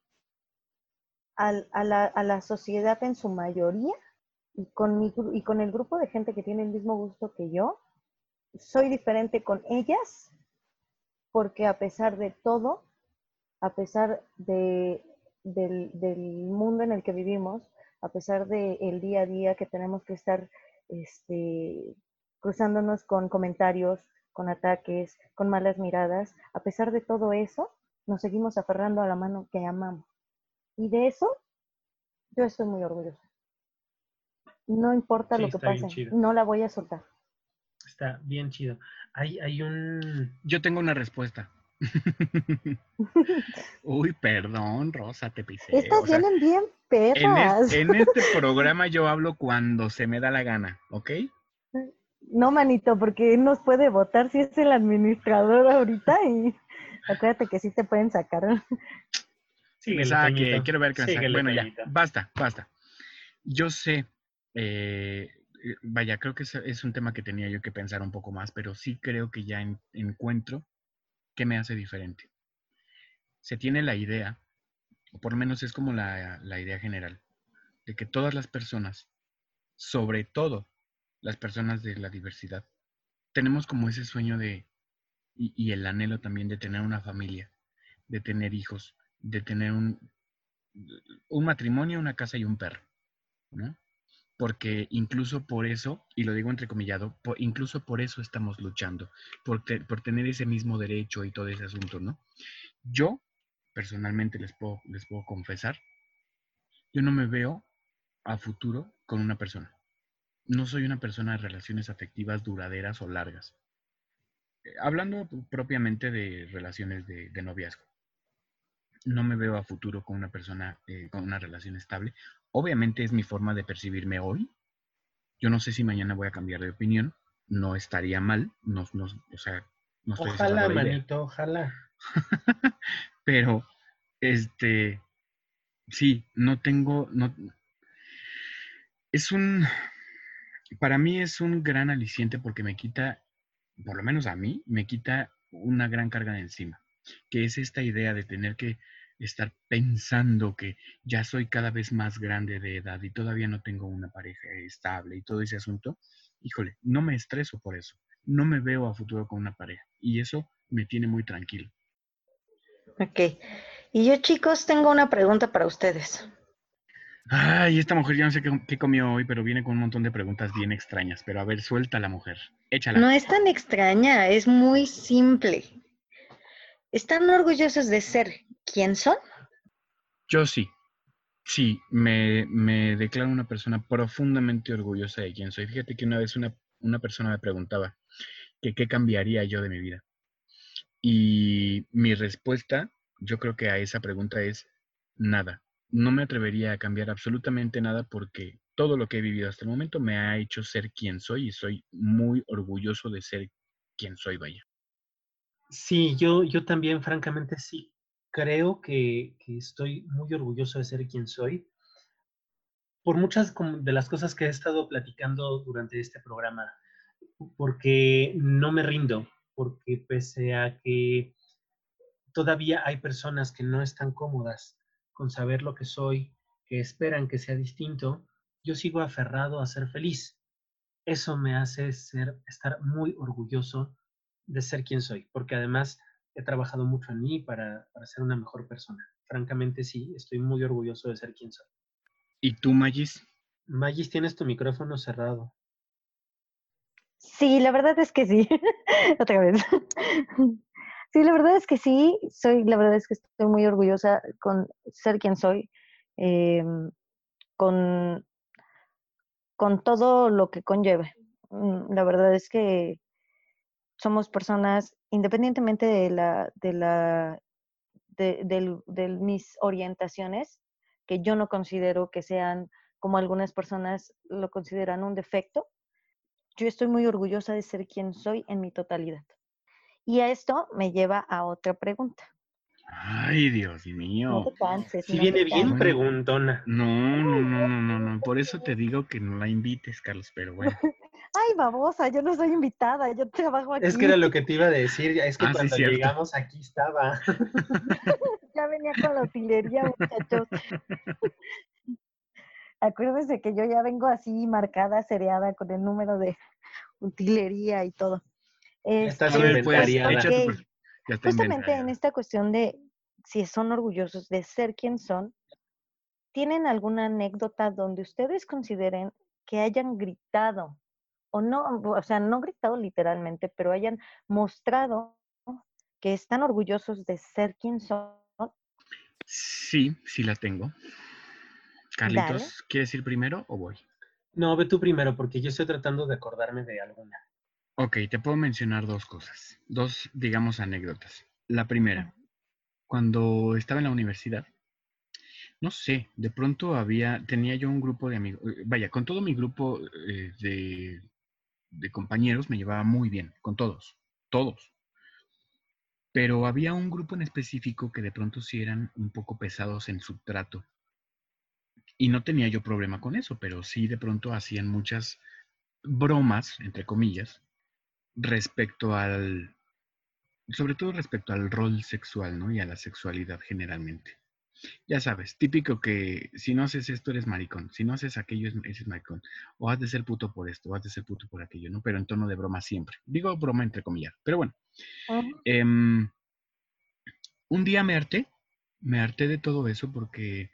al, a, la, a, la, sociedad en su mayoría y con, mi, y con el grupo de gente que tiene el mismo gusto que yo. Soy diferente con ellas porque a pesar de todo, a pesar de, del, mundo en el que vivimos, a pesar del día a día que tenemos que estar este, cruzándonos con comentarios, con ataques, con malas miradas, a pesar de todo eso, nos seguimos aferrando a la mano que amamos. Y de eso yo estoy muy orgullosa. No importa lo que pase, no la voy a soltar. Está bien chido. Hay, hay un... Yo tengo una respuesta. [LAUGHS] Uy, perdón, Rosa, te pisé. Estas vienen bien perras. En, en, este [LAUGHS] programa yo hablo cuando se me da la gana, ¿ok? No, manito, porque nos puede votar si es el administrador ahorita y acuérdate que sí te pueden sacar. Sí, que quiero ver qué me Bueno, ya, basta, basta. Yo sé, eh, vaya, creo que es, un tema que tenía yo que pensar un poco más, pero sí creo que ya encuentro qué me hace diferente. Se tiene la idea, o por lo menos es como la, la idea general, de que todas las personas, sobre todo las personas de la diversidad. Tenemos como ese sueño de, y, el anhelo también de tener una familia, de tener hijos, de tener un, un matrimonio, una casa y un perro, ¿no? Porque incluso por eso, y lo digo entrecomillado, incluso por eso estamos luchando, por, por tener ese mismo derecho y todo ese asunto, ¿no? Yo, personalmente, les puedo, les puedo confesar, yo no me veo a futuro con una persona no soy una persona de relaciones afectivas duraderas o largas. Eh, hablando propiamente de relaciones de, noviazgo, no me veo a futuro con una persona eh, con una relación estable. Obviamente es mi forma de percibirme hoy. Yo no sé si mañana voy a cambiar de opinión. No estaría mal. No, o sea, no estoy Ojalá, manito, ojalá. [LAUGHS] Pero, este, sí, no tengo, no, Es un, para mí es un gran aliciente porque me quita, por lo menos a mí, me quita una gran carga de encima, que es esta idea de tener que estar pensando que ya soy cada vez más grande de edad y todavía no tengo una pareja estable y todo ese asunto, híjole, no me estreso por eso, no me veo a futuro con una pareja y eso me tiene muy tranquilo. Ok. Y yo, chicos, tengo una pregunta para ustedes. Ay, esta mujer ya no sé qué, comió hoy, pero viene con un montón de preguntas bien extrañas. Pero a ver, suelta la mujer. Échala. No es tan extraña, es muy simple. ¿Están orgullosos de ser quién son? Yo sí. Sí, me, me declaro una persona profundamente orgullosa de quién soy. Fíjate que una vez una, una persona me preguntaba que qué cambiaría yo de mi vida. Y mi respuesta, yo creo que a esa pregunta es nada no me atrevería a cambiar absolutamente nada porque todo lo que he vivido hasta el momento me ha hecho ser quien soy y soy muy orgulloso de ser quien soy, vaya. Sí, yo, yo también, francamente, sí. Creo que, estoy muy orgulloso de ser quien soy por muchas de las cosas que he estado platicando durante este programa, porque no me rindo, porque pese a que todavía hay personas que no están cómodas con saber lo que soy, que esperan que sea distinto, yo sigo aferrado a ser feliz. Eso me hace ser, estar muy orgulloso de ser quien soy, porque además he trabajado mucho en mí para, para ser una mejor persona. Francamente sí, estoy muy orgulloso de ser quien soy. ¿Y tú, Magis? Magis, tienes tu micrófono cerrado. Sí, la verdad es que sí. [LAUGHS] Otra vez. [LAUGHS] Sí, la verdad es que sí, soy, la verdad es que estoy muy orgullosa con ser quien soy, em, con, con todo lo que conlleve. Mm, la verdad es que somos personas, independientemente de la, de la, de, mis orientaciones, que yo no considero que sean como algunas personas lo consideran un defecto, yo estoy muy orgullosa de ser quien soy en mi totalidad. Y esto me lleva a otra pregunta. Ay, Dios mío. No te canses. Si viene bien preguntona. No, no, no, no, no, Por eso te digo que no la invites, Carlos, pero bueno. Ay, babosa, yo no soy invitada, yo trabajo aquí. Es que era lo que te iba a decir, es que ah, cuando llegamos aquí estaba. [LAUGHS] ya venía con la utilería, muchachos. Acuérdense que yo ya vengo así marcada, seriada con el número de utilería y todo. Este, justamente en esta cuestión de si son orgullosos de ser quien son, ¿tienen alguna anécdota donde ustedes consideren que hayan gritado o no, o sea, no gritado literalmente, pero hayan mostrado que están orgullosos de ser quien son? Sí, sí la tengo. Carlitos, ¿quieres ir primero o voy? No, ve tú primero, porque yo estoy tratando de acordarme de alguna. Ok, te puedo mencionar dos cosas, dos, digamos, anécdotas. La primera, cuando estaba en la universidad, no sé, de pronto había, tenía yo un grupo de amigos, vaya, con todo mi grupo eh, de, de compañeros me llevaba muy bien, con todos, todos. Pero había un grupo en específico que de pronto sí eran un poco pesados en su trato. Y no tenía yo problema con eso, pero sí de pronto hacían muchas bromas, entre comillas, respecto al, sobre todo respecto al rol sexual, ¿no? Y a la sexualidad generalmente. Ya sabes, típico que si no haces esto eres maricón, si no haces aquello eres maricón, o has de ser puto por esto, o has de ser puto por aquello, ¿no? Pero en tono de broma siempre. Digo broma entre comillas, pero bueno. Em, un día me harté, me harté de todo eso porque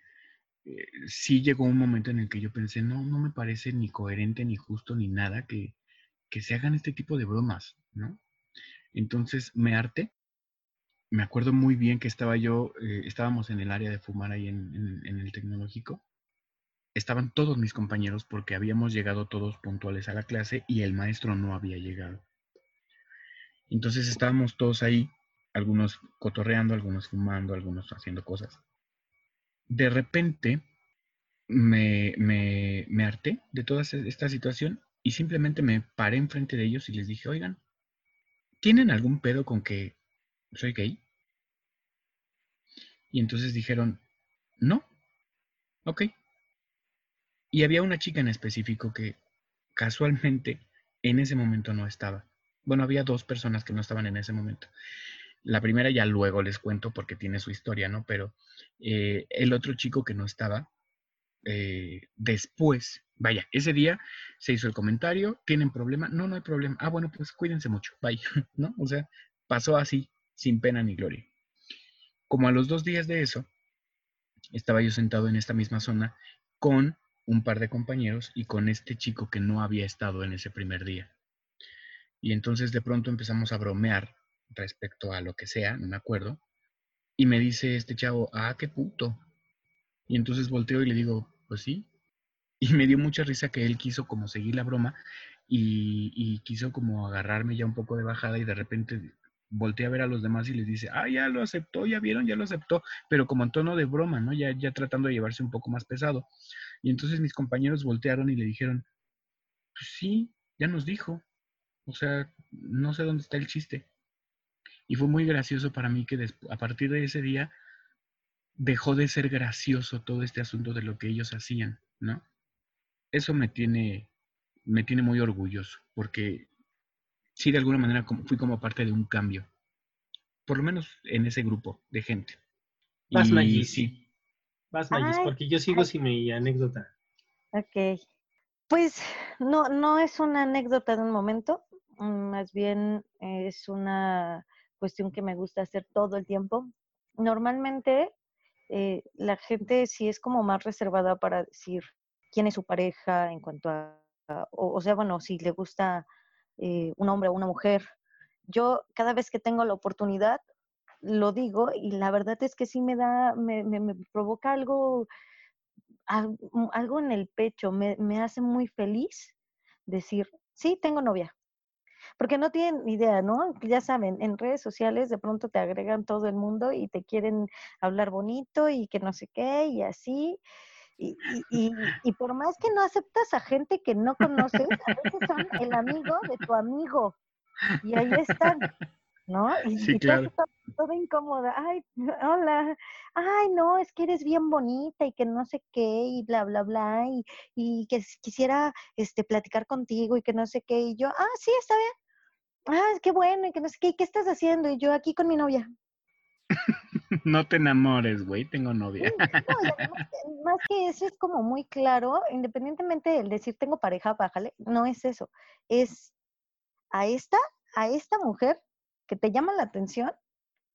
eh, sí llegó un momento en el que yo pensé, no, no me parece ni coherente, ni justo, ni nada que, que se hagan este tipo de bromas, ¿no? Entonces me harté. Me acuerdo muy bien que estaba yo, eh, estábamos en el área de fumar ahí en, el tecnológico. Estaban todos mis compañeros porque habíamos llegado todos puntuales a la clase y el maestro no había llegado. Entonces estábamos todos ahí, algunos cotorreando, algunos fumando, algunos haciendo cosas. De repente me, me, me harté de toda esta situación y simplemente me paré enfrente de ellos y les dije, oigan, ¿tienen algún pedo con que soy gay? Y entonces dijeron, no, ok. Y había una chica en específico que casualmente en ese momento no estaba. Bueno, había dos personas que no estaban en ese momento. La primera ya luego les cuento porque tiene su historia, ¿no? Pero eh, el otro chico que no estaba, eh, después, vaya, ese día se hizo el comentario, ¿tienen problema? No, no hay problema. Ah, bueno, pues cuídense mucho, bye, [LAUGHS] ¿no? O sea, pasó así, sin pena ni gloria. Como a los dos días de eso, estaba yo sentado en esta misma zona con un par de compañeros y con este chico que no había estado en ese primer día. Y entonces de pronto empezamos a bromear respecto a lo que sea, no me acuerdo. Y me dice este chavo, ah, qué puto. Y entonces volteo y le digo, pues sí. Y me dio mucha risa que él quiso como seguir la broma y, quiso como agarrarme ya un poco de bajada y de repente volteé a ver a los demás y les dice, ah, ya lo aceptó, ya vieron, ya lo aceptó, pero como en tono de broma, ¿no? Ya, ya tratando de llevarse un poco más pesado. Y entonces mis compañeros voltearon y le dijeron, pues sí, ya nos dijo. O sea, no sé dónde está el chiste. Y fue muy gracioso para mí que a partir de ese día dejó de ser gracioso todo este asunto de lo que ellos hacían, ¿no? Eso me tiene, me tiene muy orgulloso, porque sí, de alguna manera fui como parte de un cambio, por lo menos en ese grupo de gente. Vas, y, sí. Vas, Magis, porque yo sigo sin mi anécdota. Ok. Pues no, no es una anécdota de un momento, mm, más bien es una cuestión que me gusta hacer todo el tiempo. Normalmente eh, la gente sí es como más reservada para decir quién es su pareja en cuanto a, o, sea, bueno, si le gusta eh, un hombre o una mujer. Yo cada vez que tengo la oportunidad lo digo y la verdad es que sí me da, me, me, provoca algo, algo en el pecho, me, me hace muy feliz decir, sí, tengo novia porque no tienen idea, ¿no? Ya saben, en redes sociales de pronto te agregan todo el mundo y te quieren hablar bonito y que no sé qué y así. Y, y, y, por más que no aceptas a gente que no conoces, a veces son el amigo de tu amigo. Y ahí están, ¿no? Y, sí, claro. todo, incómoda. Ay, hola. Ay, no, es que eres bien bonita y que no sé qué y bla, bla, bla. Y, y que quisiera este, platicar contigo y que no sé qué. Y yo, ah, sí, está bien ah, qué bueno, y que no sé qué, ¿qué estás haciendo? Y yo aquí con mi novia. [LAUGHS] no te enamores, güey, tengo novia. [LAUGHS] más que eso es como muy claro, independientemente del decir tengo pareja, bájale, no es eso. Es a esta, a esta mujer que te llama la atención,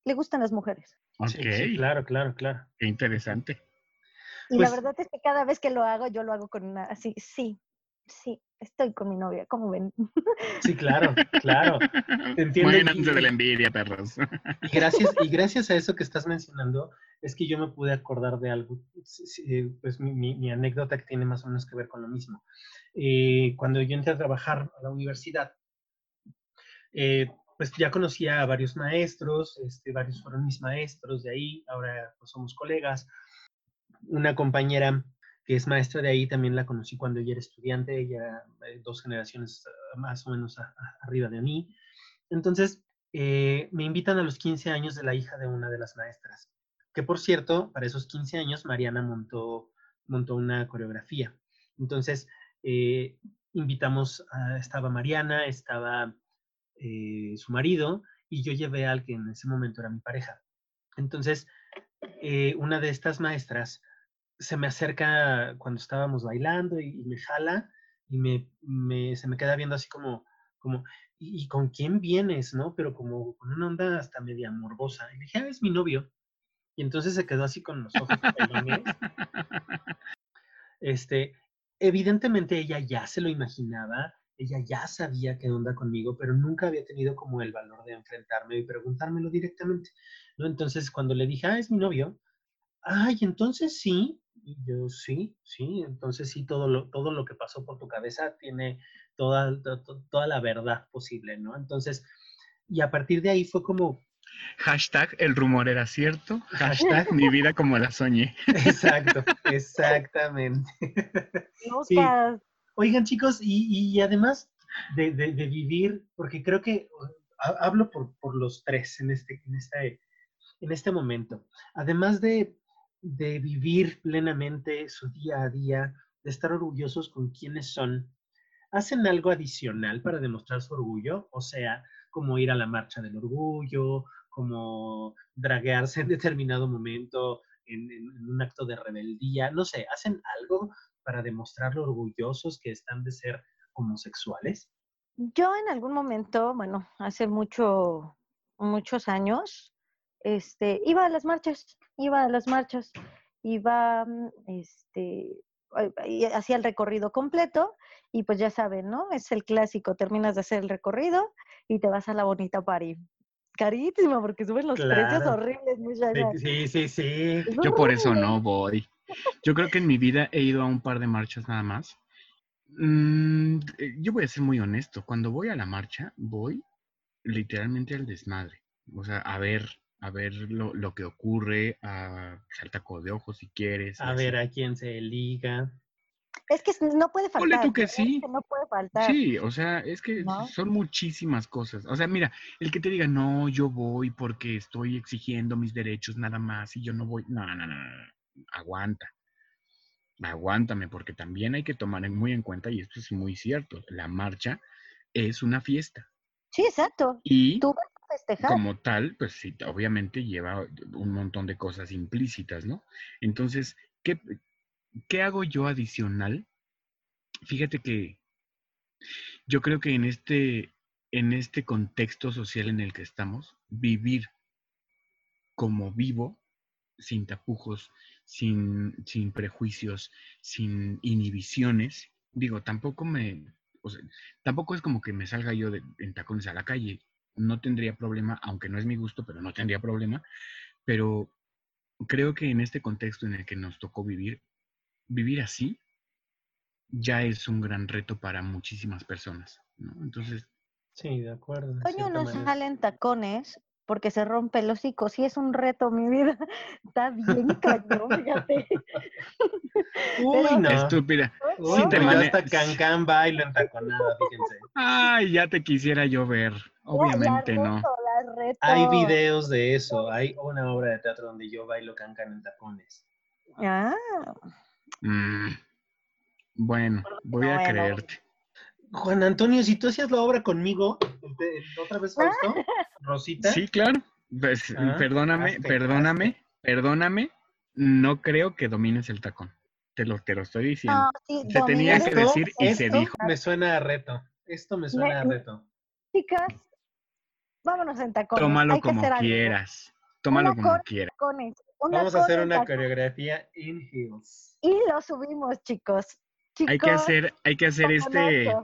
le gustan las mujeres. Ok. Sí, claro, claro, claro. Qué interesante. Y la pues verdad es que cada vez que lo hago, yo lo hago con una, así, sí, sí, estoy con mi novia, ¿cómo ven? Sí, claro, claro. [LAUGHS] entiendo. Muy antes de la envidia, perros. Y gracias, y gracias a eso que estás mencionando, es que yo me pude acordar de algo, pues mi, anécdota que tiene más o menos que ver con lo mismo. Eh, cuando yo entré a trabajar a la universidad, eh, pues ya conocía a varios maestros, este, varios fueron mis maestros de ahí, ahora pues somos colegas. Una compañera que es maestra de ahí, también la conocí cuando ella era estudiante, ella eh, dos generaciones ah, más o menos arriba de mí. Entonces, eh, me invitan a los 15 años de la hija de una de las maestras, que por cierto, para esos 15 años Mariana montó, montó una coreografía. Entonces, eh, invitamos, a, estaba Mariana, estaba su marido, y yo llevé al que en ese momento era mi pareja. Entonces, una de estas maestras se me acerca cuando estábamos bailando y, me jala y me, se me queda viendo así como, como ¿y, con quién vienes? ¿No? Pero como con una onda hasta media morbosa. Y le dije, ah, es mi novio. Y entonces se quedó así con los ojos Este, evidentemente ella ya se lo imaginaba, ella ya sabía qué onda conmigo, pero nunca había tenido como el valor de enfrentarme y preguntármelo directamente, ¿no? Entonces, cuando le dije, ah, es mi novio, ay, entonces sí, y yo, sí, sí, entonces sí, todo lo, todo lo que pasó por tu cabeza tiene toda, toda la verdad posible, ¿no? Entonces, y a partir de ahí fue como... Hashtag, el rumor era cierto. Hashtag, [LAUGHS] mi vida como la soñé. [LAUGHS] Exacto, exactamente. [LAUGHS] Sí. Oigan, chicos, y, además de, vivir, porque creo que hablo por, por los tres en este, en, este, en este momento, además de de vivir plenamente su día a día, de estar orgullosos con quienes son, hacen algo adicional para demostrar su orgullo, o sea, como ir a la marcha del orgullo, como draguearse en determinado momento en, un acto de rebeldía, no sé, hacen algo para demostrar lo orgullosos que están de ser homosexuales. Yo en algún momento, bueno, hace mucho, muchos años, este, iba a las marchas, iba a las marchas, iba, mm, este, hacía el recorrido completo y pues ya saben, ¿no? Es el clásico, terminas de hacer el recorrido y te vas a la bonita París. Carísimo, porque suben los precios horribles, muchachos. Sí, sí, sí. Es Yo por eso no voy. Yo creo que en mi vida he ido a un par de marchas nada más. Mm, eh, yo voy a ser muy honesto. Cuando voy a la marcha, voy literalmente al desmadre. O sea, a ver, a ver lo, lo que ocurre, a saltaco de ojos si quieres. A así. ver a quién se liga. Es que no puede Ponle faltar. tú que ¿verdad? sí. no puede faltar. Sí, o sea, es que ¿No? son muchísimas cosas. O sea, mira, el que te diga, no, yo voy porque estoy exigiendo mis derechos nada más y yo no voy. No, no, no, no. Aguanta. Aguántame, porque también hay que tomar muy en cuenta, y esto es muy cierto, la marcha es una fiesta. Sí, exacto. Y Tú vas como tal, pues sí, obviamente lleva un montón de cosas implícitas, ¿no? Entonces, ¿qué, qué hago yo adicional? Fíjate que yo creo que en este, en este contexto social en el que estamos, vivir como vivo, sin tapujos, sin, sin prejuicios, sin inhibiciones, digo, tampoco me, tampoco es como que me salga yo de- en tacones a la calle, no tendría problema, aunque no es mi gusto, pero no tendría problema, pero creo que en este contexto en el que nos tocó vivir, vivir así ya es un gran reto para muchísimas personas, ¿no? Entonces, Sí, de acuerdo. cierta no manera. sale en tacones porque se rompe el hocico. Sí, es un reto, mi vida. [LAUGHS] Está bien cañón, fíjate. [LAUGHS] Uy, Pero- no. estúpida. Uy, Sí, te mane- hasta Cancán bailo entaconada, fíjense. Ay, ya te quisiera yo ver. Obviamente no. Hay videos de eso. Hay una obra de teatro donde yo bailo Cancán en tacones. Ah, Mm, Bueno, voy a Bueno. creerte. Juan Antonio, si tú hacías la obra conmigo, otra vez Fausto, Rosita. Sí, claro. Pues, Ah, perdóname, hazte, perdóname, perdóname. No creo que domines el tacón. Te lo, te lo estoy diciendo. no, sí, Se tenía que decir y se dijo. me suena a reto. Esto me suena a reto. Chicas, vámonos en tacones. Tómalo Hay que como algo. quieras. Tómalo Una como quieras. Vamos a hacer una tacones. coreografía in heels. Y lo subimos, chicos. Chicos, Hay que hacer, hay que hacer este,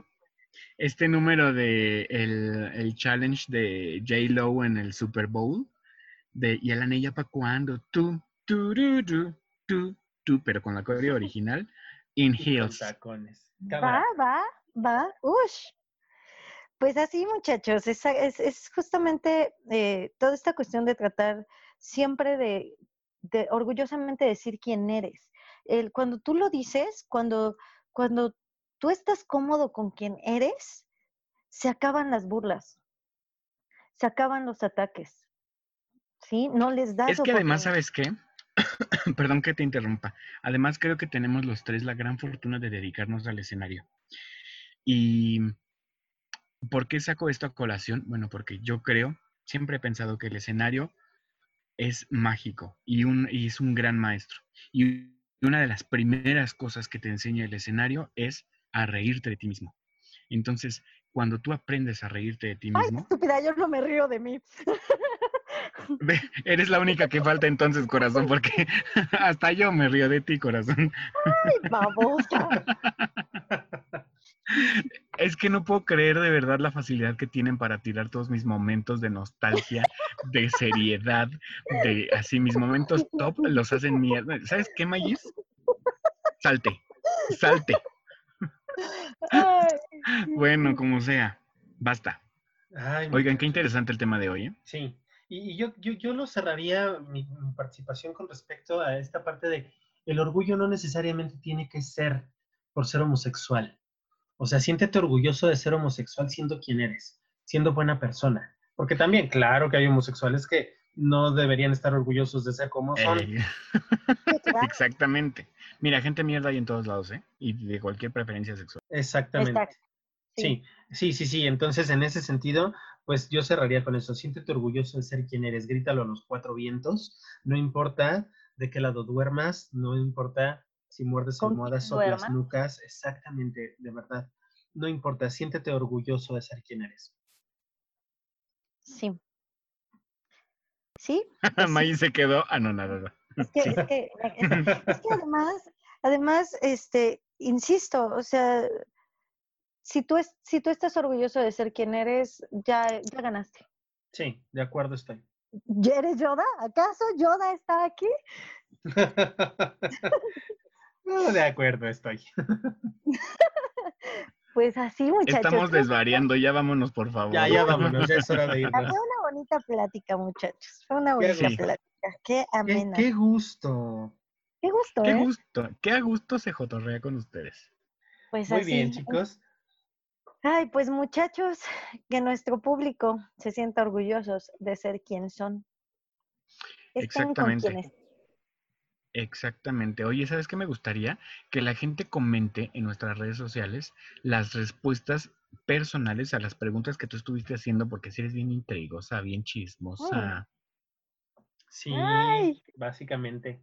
este número de el, el challenge de J Lo en el Super Bowl. De y el anilla para cuando tú, tú, tú, tú, tú, tú, pero con la coreo original in heels. tacones. Va, va, va. Ush. Pues así, muchachos, es, es, es justamente eh, toda esta cuestión de tratar siempre de, de orgullosamente decir quién eres. El, cuando tú lo dices, cuando, cuando tú estás cómodo con quien eres, se acaban las burlas, se acaban los ataques. ¿Sí? No les das Es que además. ¿sabes qué? [COUGHS] Perdón que te interrumpa. Además, creo que tenemos los tres la gran fortuna de dedicarnos al escenario. ¿Y por qué saco esto a colación? Bueno, porque yo creo, siempre he pensado que el escenario es mágico y, un, y es un gran maestro. Y una de las primeras cosas que te enseña el escenario es a reírte de ti mismo. Entonces, cuando tú aprendes a reírte de ti Ay, mismo, estúpida, yo no me río de mí. [LAUGHS] Eres la única que falta entonces, corazón, porque [LAUGHS] hasta yo me río de ti, corazón. Ay, babosa. [LAUGHS] Es que no puedo creer de verdad la facilidad que tienen para tirar todos mis momentos de nostalgia, de seriedad, de así mis momentos top, los hacen mierda. ¿Sabes qué, Mayis? Salte, salte. Bueno, como sea, basta. Ay, Oigan, qué muchachos. interesante el tema de hoy, ¿eh? Sí, y, y yo, yo, yo lo cerraría mi, mi participación con respecto a esta parte de el orgullo no necesariamente tiene que ser por ser homosexual. O sea, siéntete orgulloso de ser homosexual siendo quien eres, siendo buena persona. Porque también, claro que hay homosexuales que no deberían estar orgullosos de ser como son. Eh, [LAUGHS] Exactamente. Mira, gente mierda hay en todos lados, ¿eh? Y de cualquier preferencia sexual. Exactamente. Exacto. Sí, sí, sí, sí. Entonces, en ese sentido, pues yo cerraría con eso. Siéntete orgulloso de ser quien eres. Grítalo a los cuatro vientos. No importa de qué lado duermas, no importa si muerdes almohadas, soplas duermas. nucas. Exactamente, de verdad. No importa. Siéntete orgulloso de ser quien eres. Sí. Sí, Pues sí. Maggie se quedó anonadada. Es que, es que, [LAUGHS] es que además, además, este, insisto, o sea, si tú, es, si tú estás orgulloso de ser quien eres, ya, ya ganaste. Sí, de acuerdo estoy. ¿Ya eres Yoda? ¿Acaso Yoda está aquí? [LAUGHS] no, de acuerdo estoy. [LAUGHS] Pues así, muchachos. Estamos desvariando, ya vámonos, por favor. ya, ya vámonos, ya es hora de Fue irnos. una bonita plática, muchachos. Fue una bonita sí. plática. Qué amena. qué gusto. Qué gusto, Qué ¿eh? gusto, qué a gusto se jotorrea con ustedes. Pues Muy así. bien, chicos. Ay, pues muchachos, que nuestro público se sienta orgullosos de ser quien son. Estén con Exactamente. quienes. Exactamente. Oye, ¿sabes qué me gustaría? Que la gente comente en nuestras redes sociales las respuestas personales a las preguntas que tú estuviste haciendo, porque si eres bien intrigosa, bien chismosa. Sí, Ay. básicamente.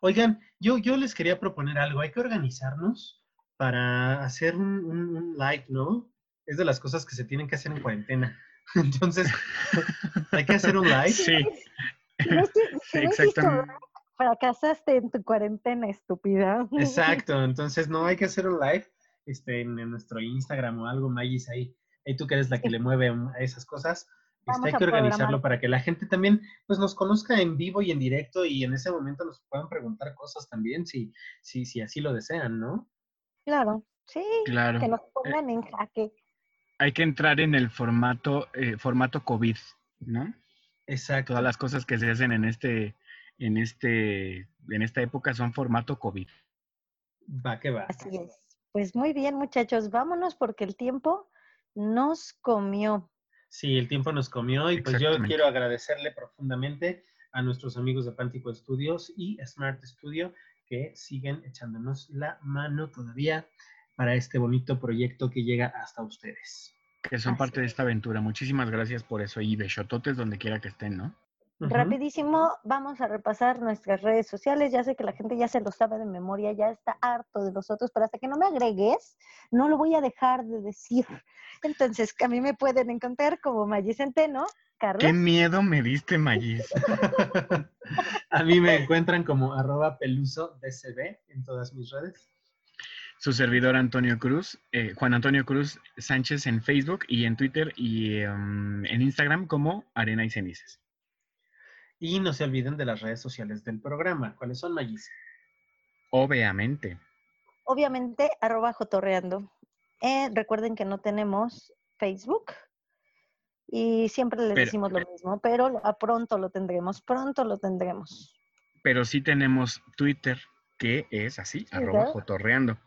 Oigan, yo, yo les quería proponer algo. Hay que organizarnos para hacer un, un- un live, ¿no? Es de las cosas que se tienen que hacer en cuarentena. [LAUGHS] Entonces, [LAUGHS] hay que hacer un live. Sí, No sí, [LAUGHS] exactamente. Fracasaste en tu cuarentena, estúpida. [LAUGHS] Exacto. Entonces, no hay que hacer un live este, en, en nuestro Instagram o algo, Magis, ahí. Ahí tú que eres la que le mueve a esas cosas. Este, hay que organizarlo programar. para que la gente también pues, nos conozca en vivo y en directo y en ese momento nos puedan preguntar cosas también si, si, si así lo desean, ¿no? Claro, sí. Claro. Que nos pongan en jaque. Hay que entrar en el formato, eh, formato COVID, ¿no? Exacto. Todas las cosas que se hacen en este, en este, en esta época son formato COVID. Va que va. Así es. Pues muy bien, muchachos, vámonos porque el tiempo nos comió. Sí, el tiempo nos comió y pues yo quiero agradecerle profundamente a nuestros amigos de Pántico Studios y Smart Studio que siguen echándonos la mano todavía para este bonito proyecto que llega hasta ustedes. Que son Así parte de es. esta aventura. Muchísimas gracias por eso. Y besototes donde quiera que estén, ¿no? Rapidísimo, vamos a repasar nuestras redes sociales. Ya sé que la gente ya se lo sabe de memoria, ya está harto de nosotros, pero hasta que no me agregues, no lo voy a dejar de decir. [LAUGHS] Entonces, a mí me pueden encontrar como Maggi Centeno, Carlos. Qué miedo me diste, Magis. [LAUGHS] [LAUGHS] a mí me encuentran como arroba peluso DCB en todas mis redes. Su servidor Antonio Cruz, eh, Juan Antonio Cruz Sánchez en Facebook y en Twitter y em, en Instagram como Arena y Cenizas. Y no se olviden de las redes sociales del programa. ¿Cuáles son, Magis? Obviamente. Obviamente, arroba jotorreando. Eh, recuerden que no tenemos Facebook y siempre les Pero- decimos lo mismo, pero a pronto lo tendremos, pronto lo tendremos. Pero sí tenemos Twitter, que es así, arroba ¿verdad? jotorreando.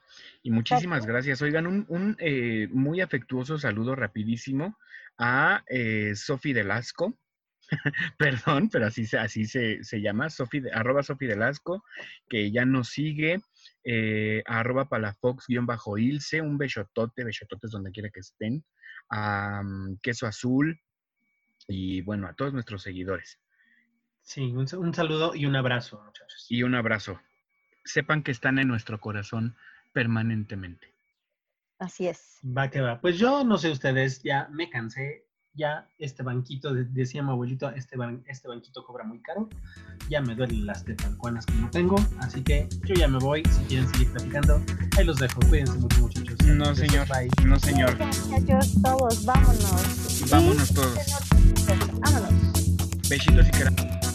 Y muchísimas gracias. Oigan, un, un, eh, muy afectuoso saludo rapidísimo a eh, Sofi Delasco. [LAUGHS] Perdón, pero así, se- así se, se llama, Sofi, de- arroba Sofi Delasco, que ya nos sigue, eh, a arroba palafox-ilse, un besotote, besototes donde quiera que estén, a mm, Queso Azul, y bueno, a todos nuestros seguidores. Sí, un, un saludo y un abrazo, muchachos. y un abrazo. Sepan que están en nuestro corazón permanentemente. Así es. Va que va. Pues yo no sé ustedes, ya me cansé. Ya este banquito, de- decía mi abuelito, este, ban- este banquito cobra muy caro. Ya me duelen las tetancuanas que no tengo. Así que yo ya me voy. Si quieren seguir platicando, ahí los dejo. Cuídense mucho, muchachos. No, señor. Bye. No, señor. Muchachos, todos, vámonos. Vámonos todos. Vámonos. Besitos y queramos.